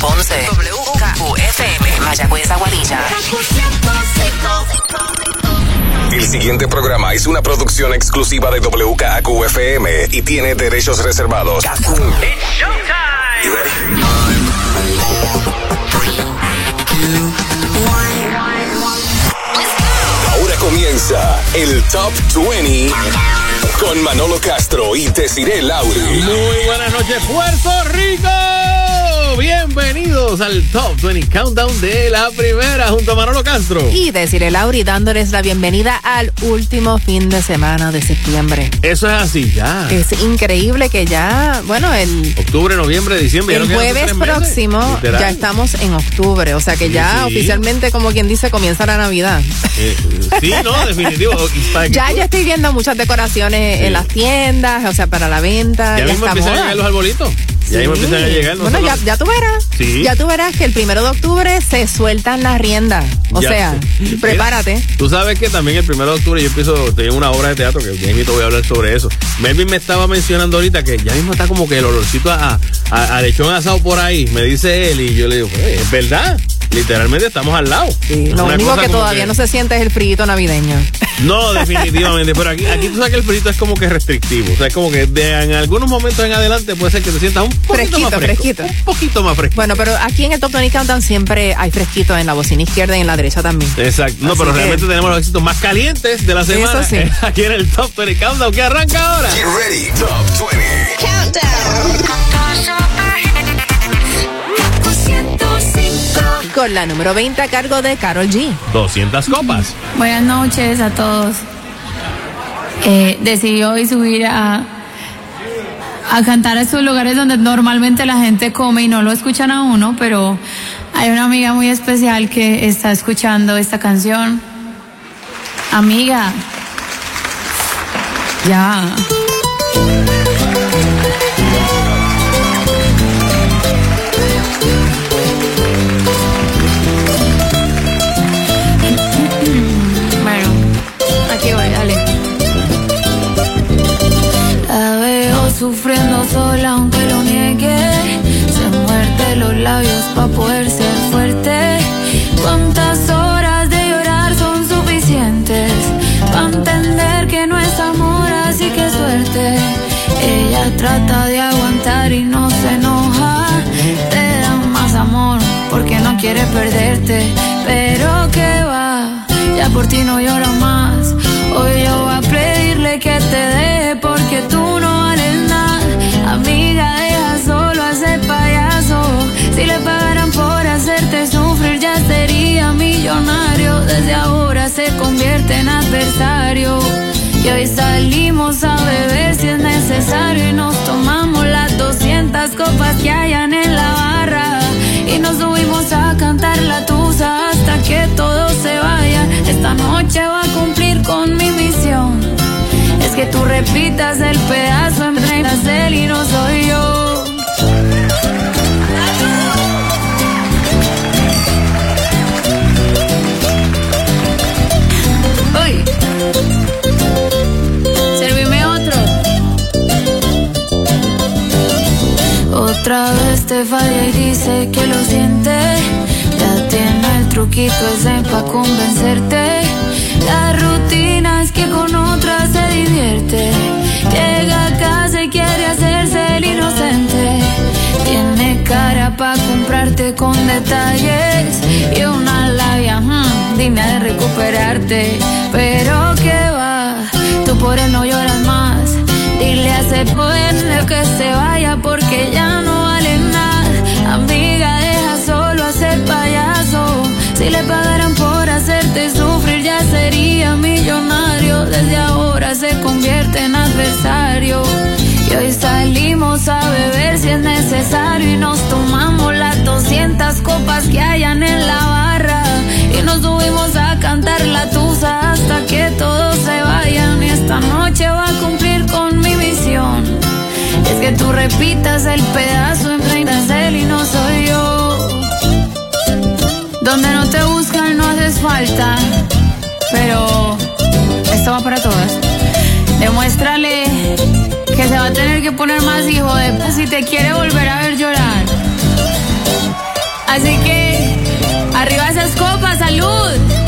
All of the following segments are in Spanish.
Ponce. WKQFM. Mayagüez Aguadilla. El siguiente programa es una producción exclusiva de WKQFM y tiene derechos reservados. You ready? Ahora comienza el Top 20 con Manolo Castro y Desiree Lauri. Muy buenas noches, Puerto Rico. Bienvenidos al Top 20 Countdown de la primera junto a Manolo Castro. Y decirle Lauri dándoles la bienvenida al último fin de semana de septiembre. Eso es así, ya. Es increíble que ya, bueno, el, Octubre, noviembre, diciembre. ya el no quedan jueves meses. próximo ya estamos en octubre, o sea que ya Sí. oficialmente, como quien dice, comienza la Navidad. Eh, sí, no, definitivo. Ya yo estoy viendo muchas decoraciones Sí. en las tiendas, o sea, para la venta. Ya Ya, mismo empiezan a los arbolitos. Ya mismo Sí. empiezan a llegar. Bueno, ya, tú verás. Sí. Ya tú verás que el primero de octubre se sueltan las riendas. O Ya. sea, Mira, prepárate. Tú sabes que también el primero de octubre yo empiezo, tengo una obra de teatro que ya mismo voy a hablar sobre eso. Melvin me estaba mencionando ahorita que ya mismo está como que el olorcito a, a, a lechón asado por ahí, me dice él, y yo le digo, "Pues, es verdad, literalmente estamos al lado. Sí, lo una único que todavía no se siente es el frío navideño. No, definitivamente, pero aquí, aquí tú sabes que el frito es como que restrictivo, o sea, es como que de, en algunos momentos en adelante puede ser que te sientas un poquito Fresquito, más fresco, fresquito. un poquito más fresco. Bueno, pero aquí en el Top 20 Countdown siempre hay fresquito en la bocina izquierda y en la derecha también. Exacto. No, Así pero que- realmente tenemos los éxitos más calientes de la Eso semana. sí. Aquí en el Top 20 Countdown que arranca ahora. Get ready, Top 20. Con la número 20 a cargo de Carol G. 200 copas. Buenas noches a todos. Eh, decidí hoy subir a, a cantar a estos lugares donde normalmente la gente come y no lo escuchan a uno, pero hay una amiga muy especial que está escuchando esta canción. Amiga. Ya. Trata de aguantar y no se enoja. Te da más amor porque no quiere perderte. Pero que va, ya por ti no lloro más. Hoy yo voy a pedirle que te deje porque tú no vales nada. Amiga, deja solo a ese payaso. Si le pagaran por hacerte sufrir, ya sería millonario. Desde ahora se convierte en adversario. Y hoy salimos a beber si es necesario y nos tomamos las 200 copas que hayan en la barra. Y nos subimos a cantar la tusa hasta que todos se vayan. Esta noche va a cumplir con mi misión. Es que tú repitas el pedazo en él y no soy yo. Otra vez te falla y dice que lo siente. Ya tiene el truquito ese pa' convencerte. La rutina es que con otra se divierte. Llega a casa y quiere hacerse el inocente. Tiene cara pa' comprarte con detalles y una labia hmm, digna de recuperarte. Pero que va, tú por él no lloras más. Dile a ese pueblo que se vaya porque ya Si le pagaran por hacerte sufrir, ya sería millonario. Desde ahora se convierte en adversario. Y hoy salimos a beber si es necesario. Y nos tomamos las 200 copas que hayan en la barra. Y nos subimos a cantar la tusa hasta que todos se vayan. Y esta noche va a cumplir con mi misión. Es que tú repitas el pedazo en Donde no te buscan no haces falta. Pero esto va para todas. Demuéstrale que se va a tener que poner más hijo de si te quiere volver a ver llorar. Así que, arriba esas copas, salud.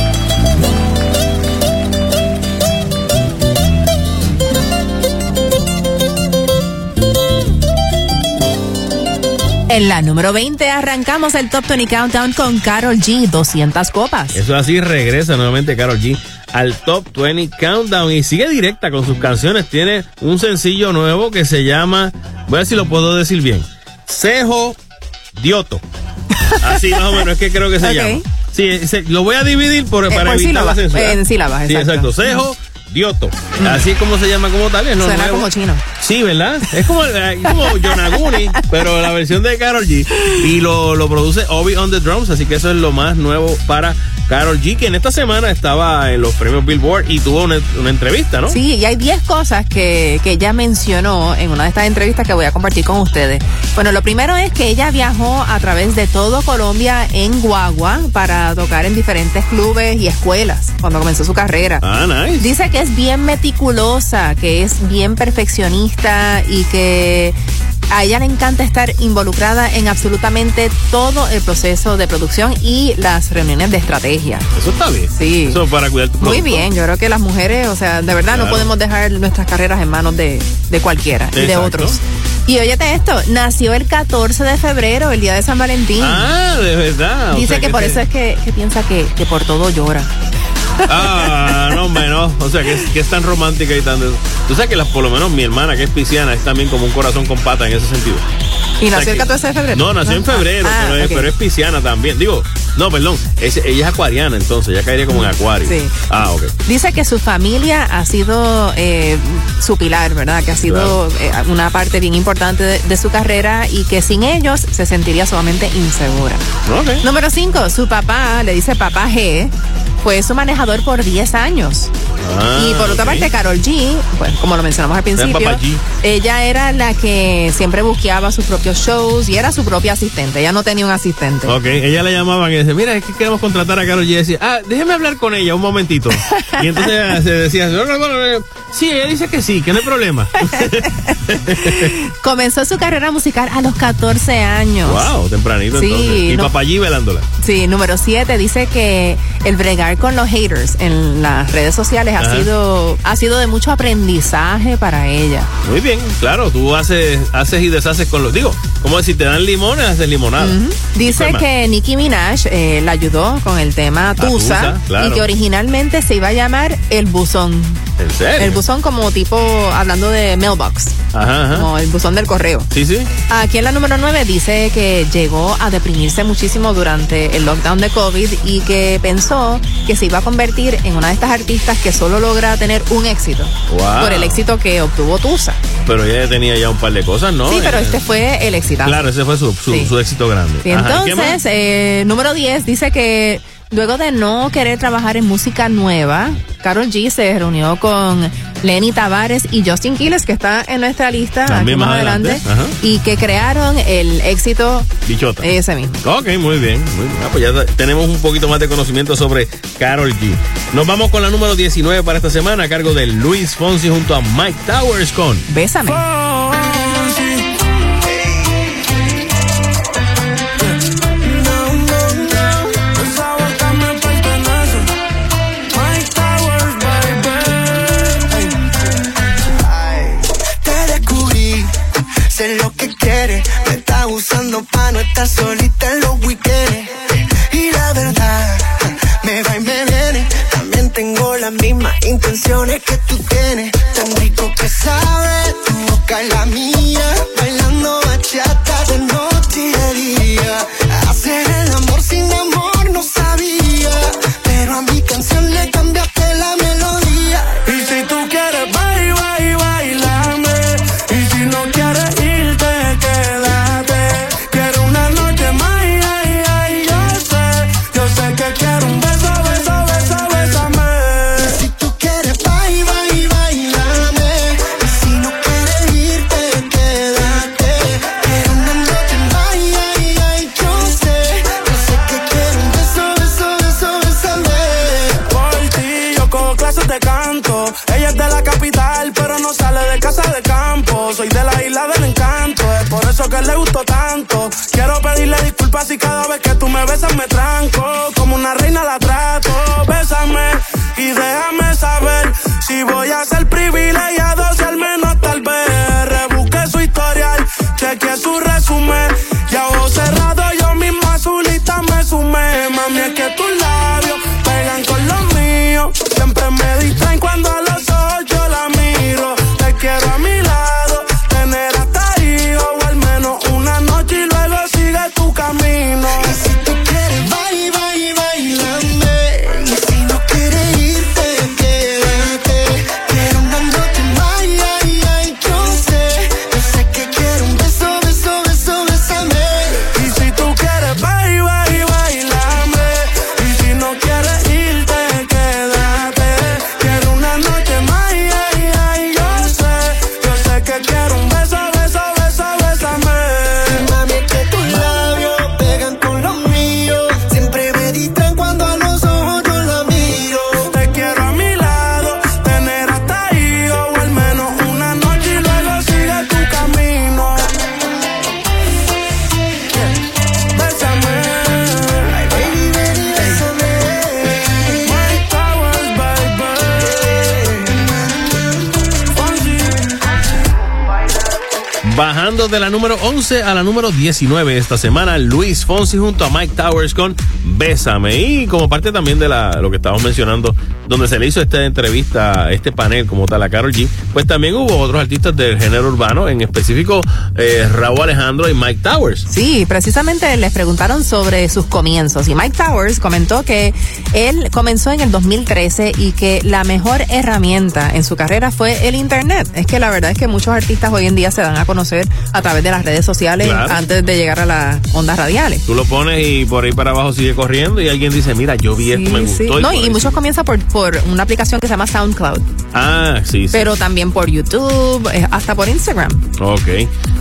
En la número 20 arrancamos el Top 20 Countdown con Carol G, 200 copas. Eso así regresa nuevamente Carol G al Top 20 Countdown y sigue directa con sus canciones. Tiene un sencillo nuevo que se llama, voy a ver si lo puedo decir bien, Cejo Dioto. Así más o menos es que creo que se llama. Sí, se- lo voy a dividir por, Eh, para evitar la censura. en sílabas, Sí, exacto. exacto. Cejo Dioto. Así es como se llama como tal. Es Suena nuevo. como chino. Sí, ¿verdad? Es como, eh, como Yonaguni, pero la versión de Carol G. Y lo, lo produce Obi on the Drums, así que eso es lo más nuevo para Carol G, que en esta semana estaba en los premios Billboard y tuvo una, una entrevista, ¿no? Sí, y hay 10 cosas que, que ella mencionó en una de estas entrevistas que voy a compartir con ustedes. Bueno, lo primero es que ella viajó a través de todo Colombia en guagua para tocar en diferentes clubes y escuelas cuando comenzó su carrera. Ah, nice. Dice que es bien meticulosa, que es bien perfeccionista y que a ella le encanta estar involucrada en absolutamente todo el proceso de producción y las reuniones de estrategia. Eso está bien. Sí. Eso para cuidar tu Muy producto. bien, yo creo que las mujeres, o sea, de verdad no podemos dejar nuestras carreras en manos de, de cualquiera y de Exacto. otros. Y óyete esto, nació el 14 de febrero, el día de San Valentín. Ah, de verdad. O Dice sea que, por eso es que, que piensa que, que por todo llora. Ah, no, hombre, no. O sea, que es, que es tan romántica y tan... de- Tú sabes que las, por lo menos mi hermana, que es pisciana, es también como un corazón con pata en ese sentido. ¿Y O sea nació el que- 14 de febrero? No, nació en febrero, Ah, pero, es, ok. pero es pisciana también. Digo, no, perdón, es- ella es acuariana, entonces, ella caería como en acuario. Sí. Ah, ok. Dice que su familia ha sido eh, su pilar, ¿verdad? Que ha sido eh, una parte bien importante de, de su carrera y que sin ellos se sentiría sumamente insegura. Ok. Número 5, su papá, le dice papá G, fue su manejador por 10 años. Ah, y por otra parte, Carol G, pues como lo mencionamos al principio, ella era la que siempre buscaba sus propios shows y era su propia asistente. Ella no tenía un asistente. Ok, ella le llamaban y decía, mira, es que queremos contratar a Carol G. Y decía, ah, déjeme hablar con ella un momentito. y entonces se decía, "No, no, no, no, sí, ella dice que sí, que no hay problema. Comenzó su carrera musical a los 14 años. wow, tempranito Sí, entonces. Y G velándola. Sí, número 7 dice que el bregar con los haters en las redes sociales ha Ajá. sido ha sido de mucho aprendizaje para ella. Muy bien, claro, tú haces, haces y deshaces con los. Digo, como si te dan limones, haces limonada. Dice que Nicki Minaj eh, la ayudó con el tema Tusa Tusa, claro. y que originalmente se iba a llamar El Buzón. ¿En serio? El buzón como tipo hablando de mailbox, Ajá, ajá. como el buzón del correo. Sí, sí. Aquí en la número 9 dice que llegó a deprimirse muchísimo durante el lockdown de COVID y que pensó que se iba a convertir en una de estas artistas que solo logra tener un éxito. Wow. Por el éxito que obtuvo Tusa. Pero ella tenía ya un par de cosas, ¿no? Sí, pero Eh, este fue el exitazo. Claro, ese fue su, su, Sí. su éxito grande. Y Ajá, entonces, eh, número 10 dice que luego de no querer trabajar en música nueva, Carol G se reunió con Lenny Tavares y Justin Quiles, que está en nuestra lista También aquí más más adelante, y que crearon el éxito Bichota. ese mismo. Ok, muy bien. Muy bien. Ah, pues ya tenemos un poquito más de conocimiento sobre Carol G. Nos vamos con la número 19 para esta semana a cargo de Luis Fonsi junto a Mike Towers con Bésame. Usando pa' no estar solita le gustó tanto. Quiero pedirle disculpas culpa si cada vez que tú me besas me tranco. Como una reina la trato. Bésame y déjame saber si voy a ser privilegiado, de la número 11 a la número 19 esta semana, Luis Fonsi junto a Mike Towers con Bésame. Y como parte también de la, lo que estábamos mencionando, donde se le hizo esta entrevista, este panel como tal a Carol G, pues también hubo otros artistas del género urbano, en específico eh, Raúl Alejandro y Mike Towers. Sí, precisamente les preguntaron sobre sus comienzos y Mike Towers comentó que él comenzó en el 2013 y que la mejor herramienta en su carrera fue el Internet. Es que la verdad es que muchos artistas hoy en día se dan a conocer a través de las redes sociales Claro. antes de llegar a las ondas radiales. Tú lo pones y por ahí para abajo sigue corriendo y alguien dice, mira, yo vi esto, me Sí, gustó. No, y muchos comienzan por, por una aplicación que se llama SoundCloud, Ah, sí, sí. pero también por YouTube, eh, hasta por Instagram. Ok.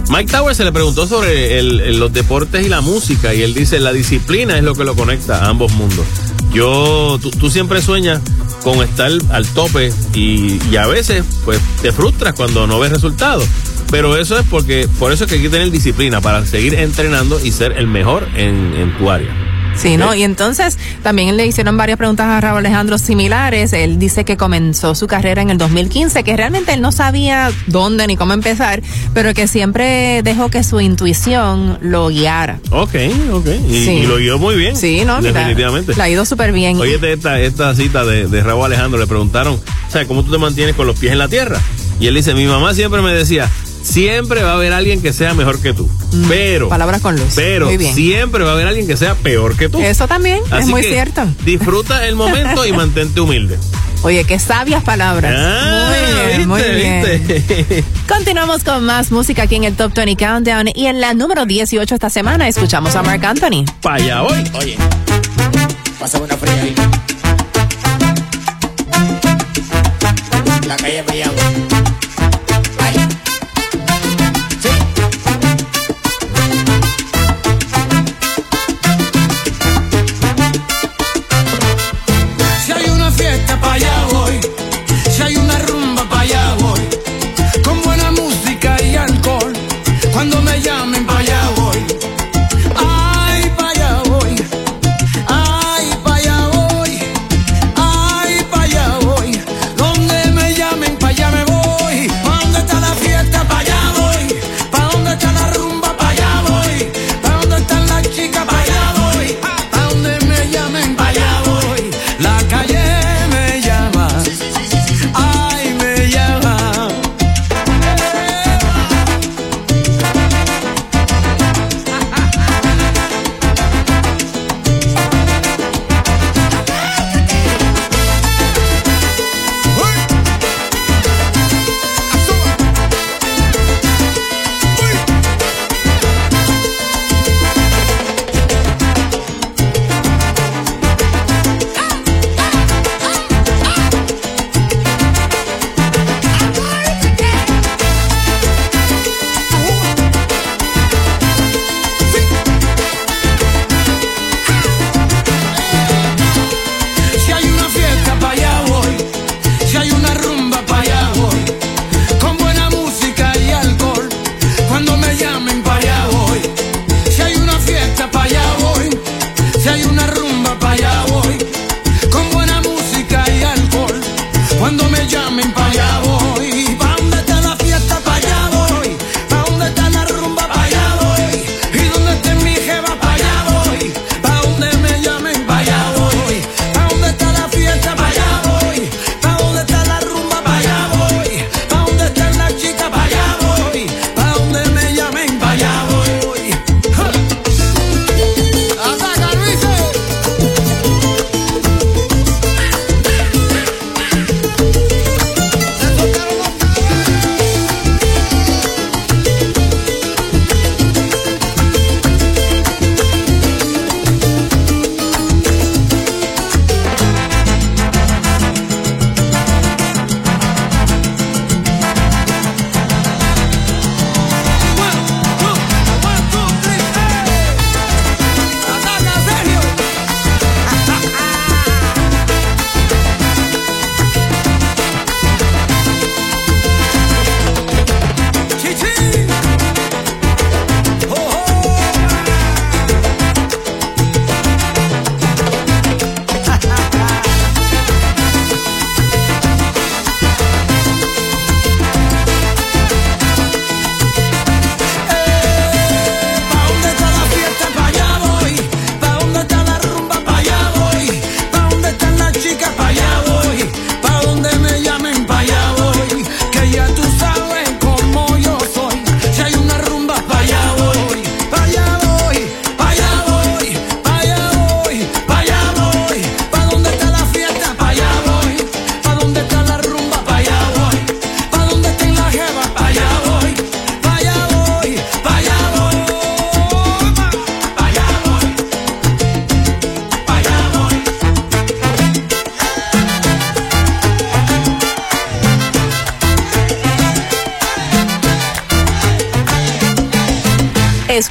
Mike Towers se le preguntó sobre los deportes y la música y él dice, la disciplina es lo que lo conecta a ambos mundos. Yo, tú, siempre sueñas con estar al tope y, a veces pues te frustras cuando no ves resultados. Pero eso es porque, por eso es que hay que tener disciplina para seguir entrenando y ser el mejor en tu área. Sí, ¿no? Y entonces también le hicieron varias preguntas a Raúl Alejandro similares. Él dice que comenzó su carrera en el 2015, que realmente él no sabía dónde ni cómo empezar, pero que siempre dejó que su intuición lo guiara. Ok, ok. Y, Sí. y lo guió muy bien. Sí, ¿no? Definitivamente. Le ha ido súper bien. Oye, de esta, esta cita de, de Raúl Alejandro le preguntaron, o sea, ¿cómo tú te mantienes con los pies en la tierra? Y él dice, mi mamá siempre me decía, siempre va a haber alguien que sea mejor que tú. Pero, Mm, Palabras con luz. pero Muy bien. siempre va a haber alguien que sea peor que tú. Eso también es muy que cierto. Disfruta el momento y mantente humilde. Oye, qué sabias palabras. Ah, muy bien, muy bien. ¿viste? Continuamos con más música aquí en el Top 20 Countdown y en la número 18 esta semana escuchamos a Mark Anthony. Pa' allá voy. Oye, pásame una fría ahí. La calle Mayagüe.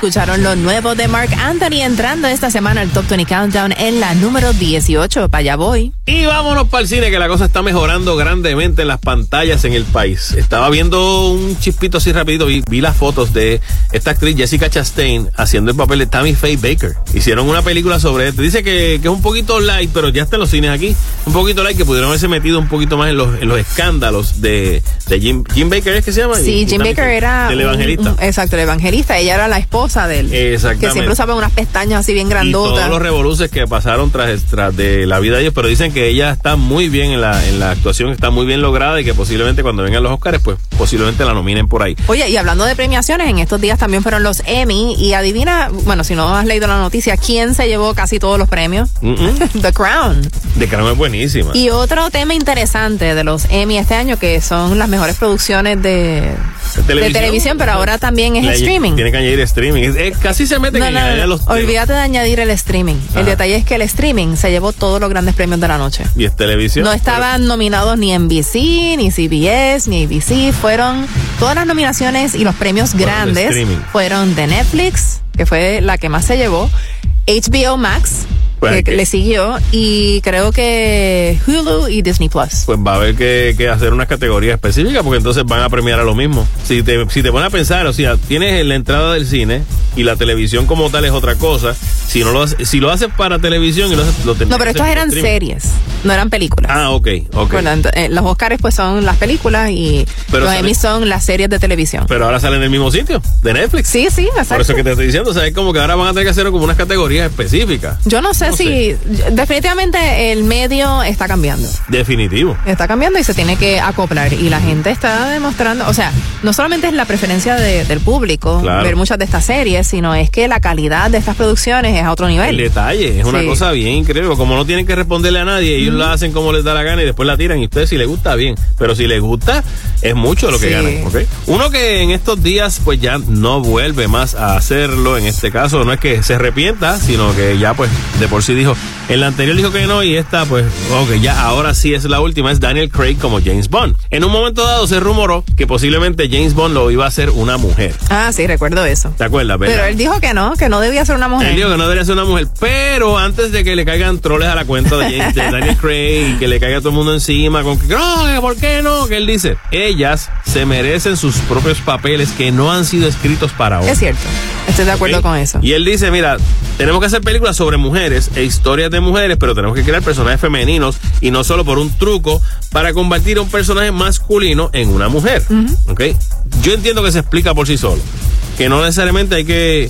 Escucharon lo nuevo de Mark Anthony entrando esta semana al Top 20 Countdown en la número 18. Para allá voy. Y vámonos para el cine, que la cosa está mejorando grandemente en las pantallas en el país. Estaba viendo un chispito así rapidito, vi, vi las fotos de esta actriz Jessica Chastain haciendo el papel de Tammy Faye Baker. Hicieron una película sobre esto. Dice que, que es un poquito light, pero ya está en los cines aquí. Un poquito light, que pudieron haberse metido un poquito más en los, en los escándalos de, de Jim, Jim Baker, ¿es que se llama? Sí, Y- Jim Baker era. Un- evangelista. un- exacto, el evangelista. Ella era la esposa de él. Exactamente. Que siempre usaba unas pestañas así bien y todos grandotas. los revoluces que pasaron tras, tras de la vida de ellos, pero dicen que ella está muy bien en la, en la actuación, está muy bien lograda y que posiblemente cuando vengan los Oscars, pues posiblemente la nominen por ahí. Oye, y hablando de premiaciones, en estos días también fueron los Emmy y adivina, bueno, si no has leído la noticia, ¿quién se llevó casi todos los premios? Mm, mm. The Crown. De Crown es buenísima. Y otro tema interesante de los Emmy este año, que son las mejores producciones de, de televisión, pero ahora también es Le- streaming. Tiene que añadir streaming. Es- es- casi se meten No, en no, no, los olvídate de añadir el streaming. El detalle es que el streaming se llevó todos los grandes premios de la noche. Y es televisión. No estaban nominados ni NBC, ni CBS, ni ABC. Fueron todas las nominaciones y los premios Fueron grandes fueron de Netflix, que fue la que más se llevó, HBO Max, Pues, le siguió, y creo que Hulu y Disney Plus. Pues va a haber que, que hacer unas categorías específicas porque entonces van a premiar a lo mismo. Si te, si te pones a pensar, o sea, tienes la entrada del cine y la televisión como tal es otra cosa. Si no lo haces, si lo haces para televisión y lo haces, lo No, pero por eran streaming. series, no eran películas. Ah, ok, ok. Bueno, eh, los Oscars pues son las películas y Pero los Emmy son las series de televisión. Pero ahora salen en el mismo sitio, de Netflix. Sí, sí, exacto. Por eso que te estoy diciendo, o sea, es como que ahora van a tener que hacer como unas categorías específicas. Yo no sé Si definitivamente el medio está cambiando. Definitivo. Está cambiando y se tiene que acoplar. Y la gente está demostrando, o sea, no solamente es la preferencia de- del público Claro. ver muchas de estas series, sino es que la calidad de estas producciones es a otro El nivel. detalle es una Sí. cosa bien increíble. Como no tienen que responderle a nadie, ellos la hacen como les da la gana y después la tiran. Y ustedes, si les gusta, bien. Pero si les gusta, es mucho lo que Sí. ganan. ¿ok? Uno que en estos días, pues ya no vuelve más a hacerlo. En este caso, no es que se arrepienta, sino que ya, pues, de por sí dijo. En la anterior dijo que no y esta, pues, ok, ya ahora sí es la última. Es Daniel Craig como James Bond. En un momento dado se rumoró que posiblemente James Bond lo iba a hacer una mujer. Ah, sí, recuerdo eso. ¿Te acuerdas, verdad? Pero él dijo que no, que no debía ser una mujer. Él dijo que no debería ser una mujer, pero antes de que le caigan troles a la cuenta de, James, de Daniel Craig, que le caiga todo el mundo encima con que no, ¿por qué no? Que él dice, ellas se merecen sus propios papeles que no han sido escritos para hoy. Es cierto, estoy de acuerdo con eso. Y él dice, mira, tenemos que hacer películas sobre mujeres e historias de mujeres, pero tenemos que crear personajes femeninos y no solo por un truco para convertir a un personaje masculino en una mujer. ¿Ok? Yo entiendo que se explica por sí solo. Que no necesariamente hay que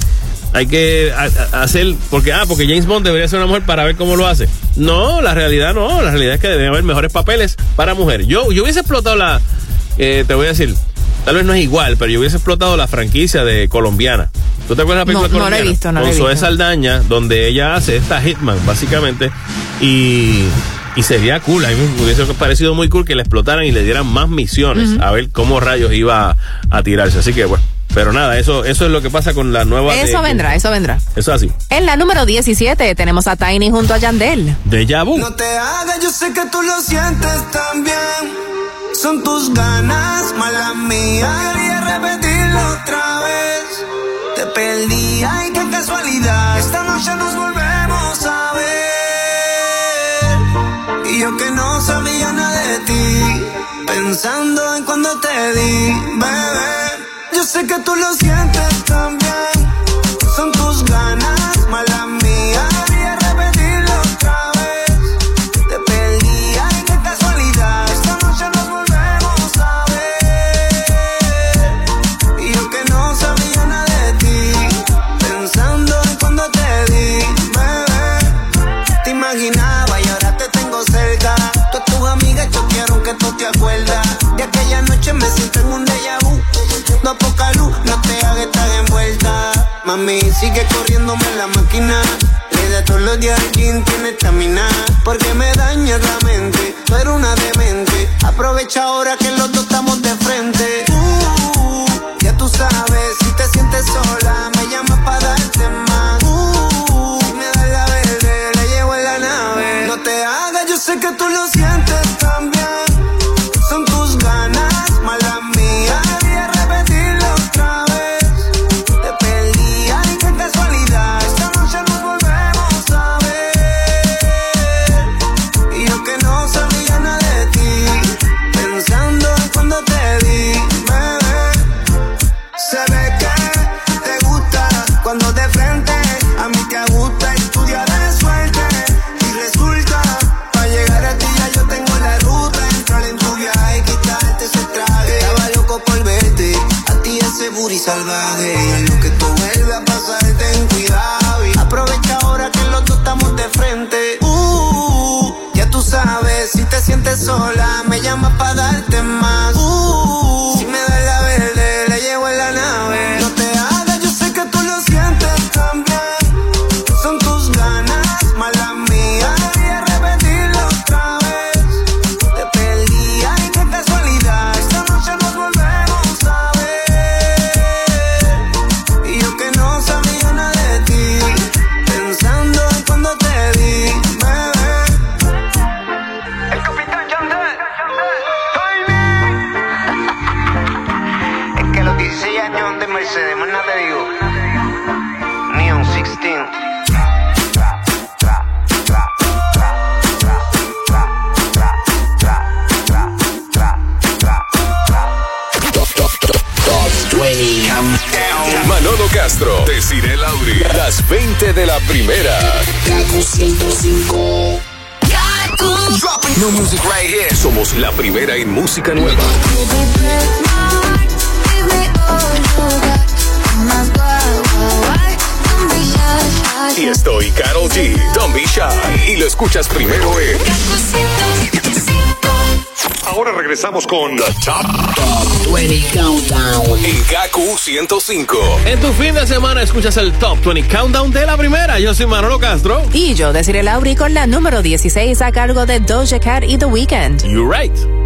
hay que hacer porque ah porque James Bond debería ser una mujer para ver cómo lo hace no la realidad no la realidad es que debe haber mejores papeles para mujer yo yo hubiese explotado la eh, te voy a decir tal vez no es igual pero yo hubiese explotado la franquicia de colombiana ¿tú te acuerdas de la película No, no la he colombiana? visto, no la con he Zoe visto. Saldaña donde ella hace esta hitman básicamente y y sería cool, a mí me hubiese parecido muy cool que le explotaran y le dieran más misiones a ver cómo rayos iba a, a tirarse. Así que bueno, pero nada, eso eso es lo que pasa con la nueva. de- Eso vendrá, eso vendrá. Eso es así. En la número 17 tenemos a Tiny junto a Yandel. De Vu. No te hagas, yo sé que tú lo sientes también. Son tus ganas, mala mía. Quería repetirlo otra vez. Te perdí, ay, qué casualidad. Esta noche nos volvemos a ver. Y yo que no sabía nada de ti. Pensando en cuando te di, bebé. Yo sé que tú lo sientes también. Son tus ganas, Poca luz, no te hagas estar envuelta. Mami, sigue corriéndome la máquina. Le da todos los días quien tiene estamina. Porque me dañas la mente. Tú eres una demente. Aprovecha ahora que los dos estamos de frente. Con The Top 20 Countdown. en Gaku 105. En tu fin de semana escuchas el Top 20 Countdown de la primera. Yo soy Manolo Castro. Y yo, Desiree Lauri, con la número 16 a cargo de Doja Cat y The Weeknd. You're right.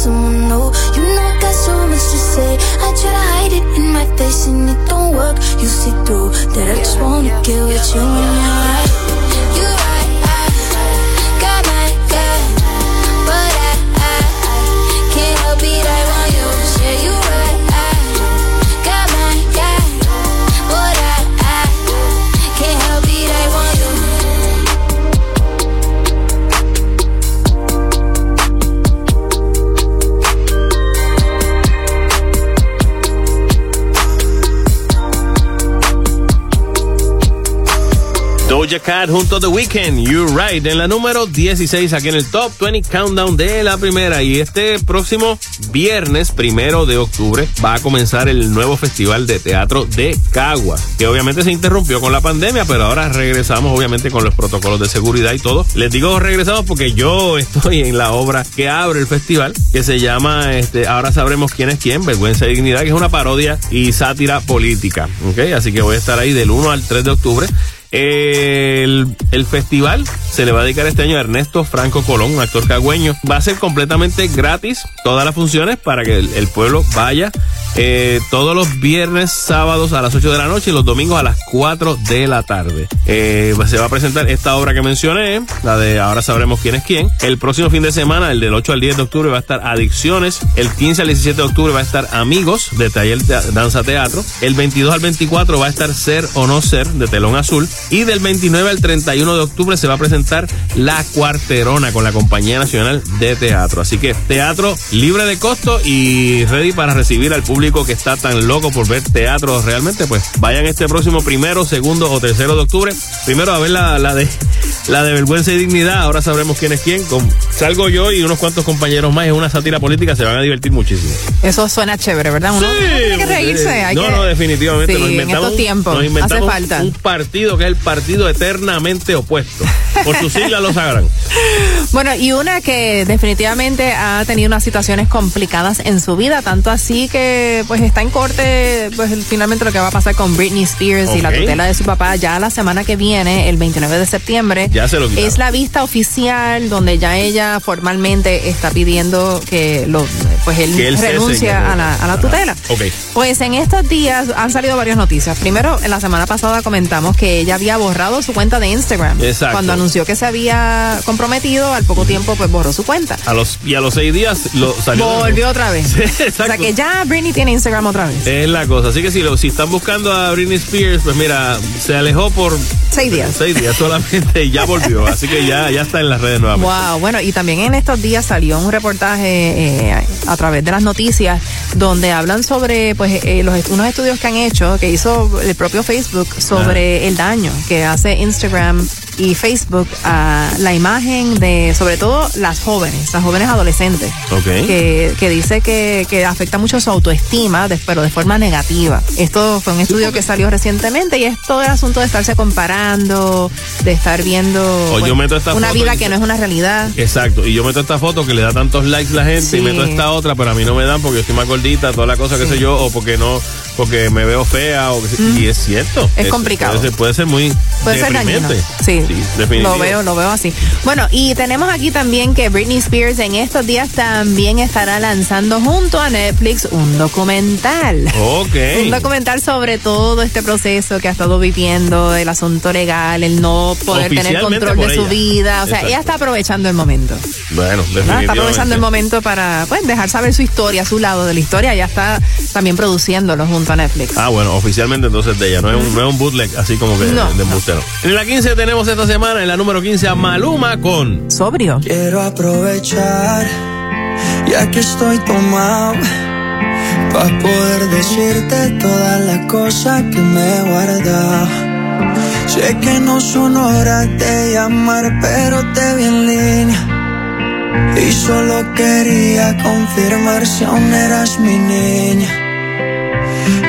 Someone new. You know, I got so much to say. I try to hide it in my face, and it don't work. You see through that I just wanna get with you. And you're right. Doja Cat junto a The Weeknd, You're Right, en la número 16 aquí en el Top 20 Countdown de la primera. Y este próximo viernes, primero de octubre, va a comenzar el nuevo Festival de Teatro de Caguas, que obviamente se interrumpió con la pandemia, pero ahora regresamos obviamente con los protocolos de seguridad y todo. Les digo regresamos porque yo estoy en la obra que abre el festival, que se llama este, Ahora sabremos quién es quién, Vergüenza y Dignidad, que es una parodia y sátira política. ¿ok? Así que voy a estar ahí del 1 al 3 de octubre. El, el festival se le va a dedicar este año a Ernesto Franco Colón, un actor cagüeño. Va a ser completamente gratis todas las funciones para que el, pueblo vaya eh, todos los viernes, sábados a las 8 de la noche y los domingos a las 4 de la tarde. Eh, se va a presentar esta obra que mencioné, la de Ahora sabremos quién es quién. El próximo fin de semana, el del 8 al 10 de octubre, va a estar Adicciones. El 15 al 17 de octubre va a estar Amigos de Taller Danza Teatro. El 22 al 24 va a estar Ser o No Ser de Telón Azul. Y del 29 al 31 de octubre se va a presentar La Cuarterona con la Compañía Nacional de Teatro. Así que teatro libre de costo y ready para recibir al público que está tan loco por ver teatro realmente, pues vayan este próximo primero, segundo o tercero de octubre. Primero a ver la, la de la de vergüenza y dignidad. Ahora sabremos quién es quién. Con, salgo yo y unos cuantos compañeros más. Es una sátira política. Se van a divertir muchísimo. Eso suena chévere, ¿verdad? Uno, uno tiene que reírse. hay no, que- no, definitivamente. Sí, nos en inventamos, estos tiempos nos inventamos hace falta. Un, un partido que es el partido eternamente opuesto. Por sus siglas lo sabrán. Bueno, y una que definitivamente ha tenido unas situaciones complicadas en su vida, tanto así que pues está en corte, pues finalmente lo que va a pasar con Britney Spears y la tutela de su papá ya la semana que viene, el 29 de septiembre. Ya se lo quitaron. Es la vista oficial donde ya ella formalmente está pidiendo que lo, pues él, él renuncia a la, a la tutela. Ok. Pues en estos días han salido varias noticias. Primero, en la semana pasada comentamos que ella había borrado su cuenta de Instagram. Exacto. Cuando anunció que se había comprometido, al poco tiempo pues borró su cuenta. A los, y a los seis días lo salió. Volvió otra vez. Sí, o sea exacto. que ya Britney tiene Instagram otra vez. Es la cosa. Así que si, lo, si están buscando a Britney Spears, pues mira, se alejó por Seis días. seis días solamente y ya volvió. Así que ya, ya está en las redes nuevamente. Wow, bueno, y también en estos días salió un reportaje eh, a través de las noticias donde hablan sobre pues eh, los, unos estudios que han hecho, que hizo el propio Facebook sobre el daño que hace Instagram y Facebook a la imagen de sobre todo las jóvenes, las jóvenes adolescentes. Que, que dice que, que afecta mucho su autoestima, de- pero de forma negativa. Esto fue un estudio que salió recientemente y es todo el asunto de estarse comparando, de estar viendo yo meto esta una foto vida y- que no es una realidad. Exacto, y yo meto esta foto que le da tantos likes la gente y Sí. meto esta otra, pero a mí no me dan porque yo estoy más gordita, toda la cosa que Sí. sé yo, o porque no, porque me veo fea, o que y es cierto. Es complicado. Puede ser, puede ser muy Puede ser dañino. Sí, lo veo, lo veo así. Bueno, y tenemos aquí también que Britney Spears en estos días también estará lanzando junto a Netflix un documental. Ok. Un documental sobre todo este proceso que ha estado viviendo, el asunto legal, el no poder tener control de su ella. vida. O sea, Exacto. ella está aprovechando el momento. Bueno, ¿no? definitivamente. Está aprovechando el momento para pues, dejar saber su historia, su lado de la historia. Ya está también produciéndolo junto a Netflix. Ah, bueno, oficialmente entonces de ella, no es un, no es un bootleg así como que No, de, de embustero. En la 15 tenemos esta semana, en la número 15, a Maluma con... Sobrio. Quiero aprovechar, ya que estoy tomado, para poder decirte todas las cosas que me he guardado. Sé que no son horas de llamar, pero te vi en línea. Y solo quería confirmar si aún eras mi niña.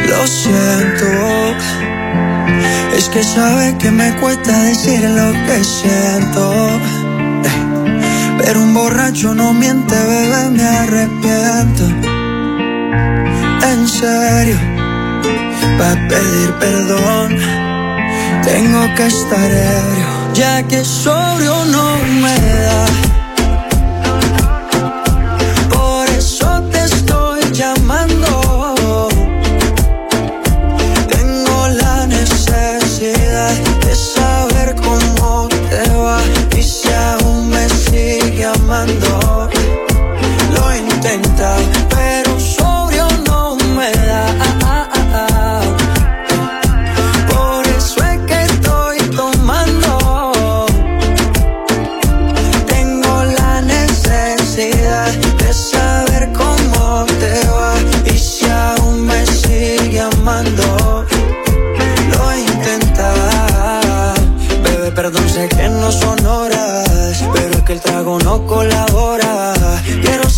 Lo siento, es que sabes que me cuesta decir lo que siento. Pero un borracho no miente, bebé, me arrepiento. En serio, para pedir perdón, tengo que estar ebrio, ya que sobrio no me da.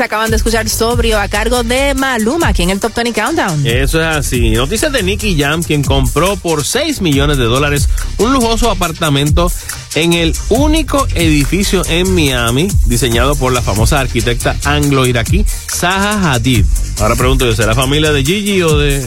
15 acaban de escuchar Sobrio a cargo de Maluma aquí en el Top 20 Countdown. Eso es así. Noticias de Nicky Jam, quien compró por 6 millones de dólares un lujoso apartamento en el único edificio en Miami diseñado por la famosa arquitecta anglo-iraquí Zaha Hadid. Ahora pregunto yo, ¿será familia de Gigi o de...?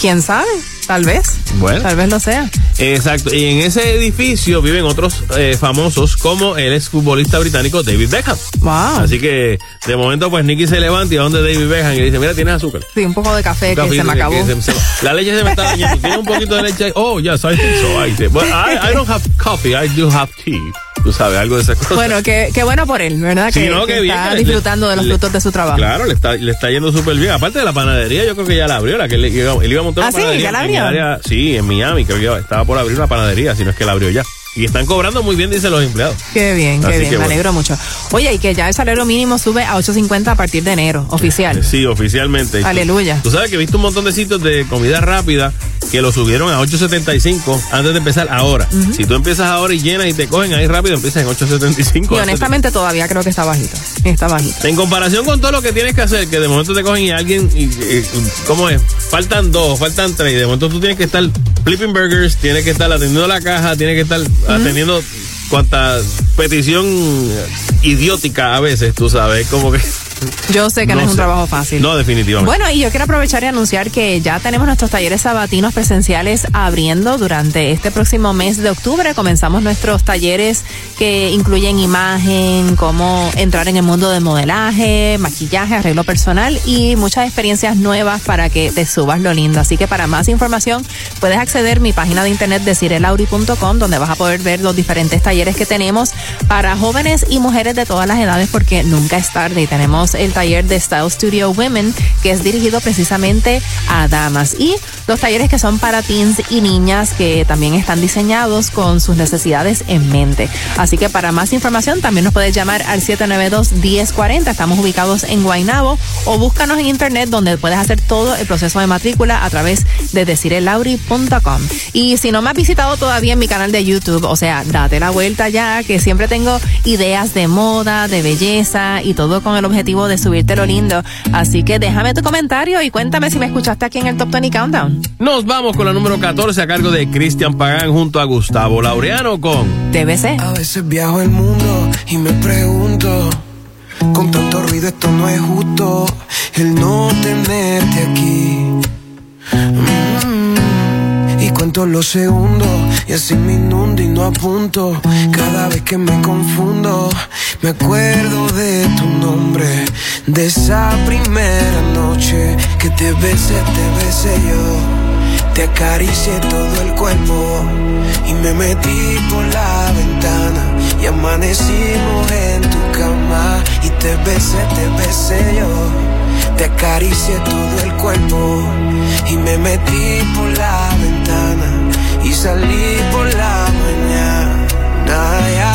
¿Quién sabe? Tal vez. Bueno. Tal vez lo sea. Exacto. Y en ese edificio viven otros eh, famosos como el exfutbolista británico David Beckham. Wow. Así que de momento pues Nicky se levanta y va donde David Beckham y le dice, mira, tienes azúcar. Sí, un poco de café que café se me acabó. que se- se- la leche se me está dañando. ¿Tienes un poquito de leche? Oh, yes, I think so. I, think. I, I don't have coffee, I do have tea. Tú sabes, algo de esas cosas. Bueno, qué, qué bueno por él, ¿verdad? Sí, que no, que bien está le- disfrutando de los le- frutos de su trabajo. Claro, le está, le está yendo súper bien. Aparte de la panadería, yo creo que ya la abrió, la que él, iba- él iba a montar ¿Ah, una sí? panadería ¿Ya la en abrió? área- sí, en Miami, creo que estaba por abrir una panadería, si no es que la abrió ya. Y están cobrando muy bien, dicen los empleados. Qué bien, qué bien, me bueno. alegro mucho. Oye, y que ya el salario mínimo sube a 8.50 a partir de enero, oficial. Sí, oficialmente. Tú- Aleluya. Tú sabes que he visto un montón de sitios de comida rápida que lo subieron a 8.75 antes de empezar ahora. Si tú empiezas ahora y llenas y te cogen ahí rápido, empiezas en 8.75. Y honestamente todavía creo que está bajito. Está bajito. En comparación con todo lo que tienes que hacer, que de momento te cogen y alguien, y, y- ¿cómo es? Faltan dos, faltan tres, y de momento tú tienes que estar flipping burgers, tienes que estar atendiendo la caja, tienes que estar atendiendo cuanta petición idiótica a veces, tú sabes, como que... Yo sé que no, es un sé. trabajo fácil. No, definitivamente. Bueno, y yo quiero aprovechar y anunciar que ya tenemos nuestros talleres sabatinos presenciales abriendo durante este próximo mes de octubre. Comenzamos nuestros talleres que incluyen imagen, cómo entrar en el mundo del modelaje, maquillaje, arreglo personal y muchas experiencias nuevas para que te subas lo lindo. Así que para más información puedes acceder a mi página de internet de cirelauri.com donde vas a poder ver los diferentes talleres que tenemos para jóvenes y mujeres de todas las edades porque nunca es tarde y tenemos el taller de Style Studio Women que es dirigido precisamente a damas y los talleres que son para teens y niñas que también están diseñados con sus necesidades en mente. Así que para más información también nos puedes llamar al 792-1040. Estamos ubicados en Guaynabo o búscanos en internet donde puedes hacer todo el proceso de matrícula a través de decirelauri.com. Y si no me has visitado todavía en mi canal de YouTube, o sea, date la vuelta ya, que siempre tengo ideas de moda, de belleza y todo con el objetivo de subirte lo lindo. Así que déjame tu comentario y cuéntame si me escuchaste aquí en el Top 20 Countdown. Nos vamos con la número 14 a cargo de Cristian Pagán junto a Gustavo Laureano con TBC. A veces viajo el mundo y me pregunto, con tanto ruido esto no es justo, el no tenerte aquí. Mm, cuento los segundos y así me inundo y no apunto. Cada vez que me confundo, me acuerdo de tu nombre, de esa primera noche que te besé, te besé yo. Te acaricié todo el cuerpo y me metí por la ventana y amanecimos en tu cama y te besé, te besé yo. Te acaricié todo el cuerpo y me metí por la ventana y salí por la mañana. ya.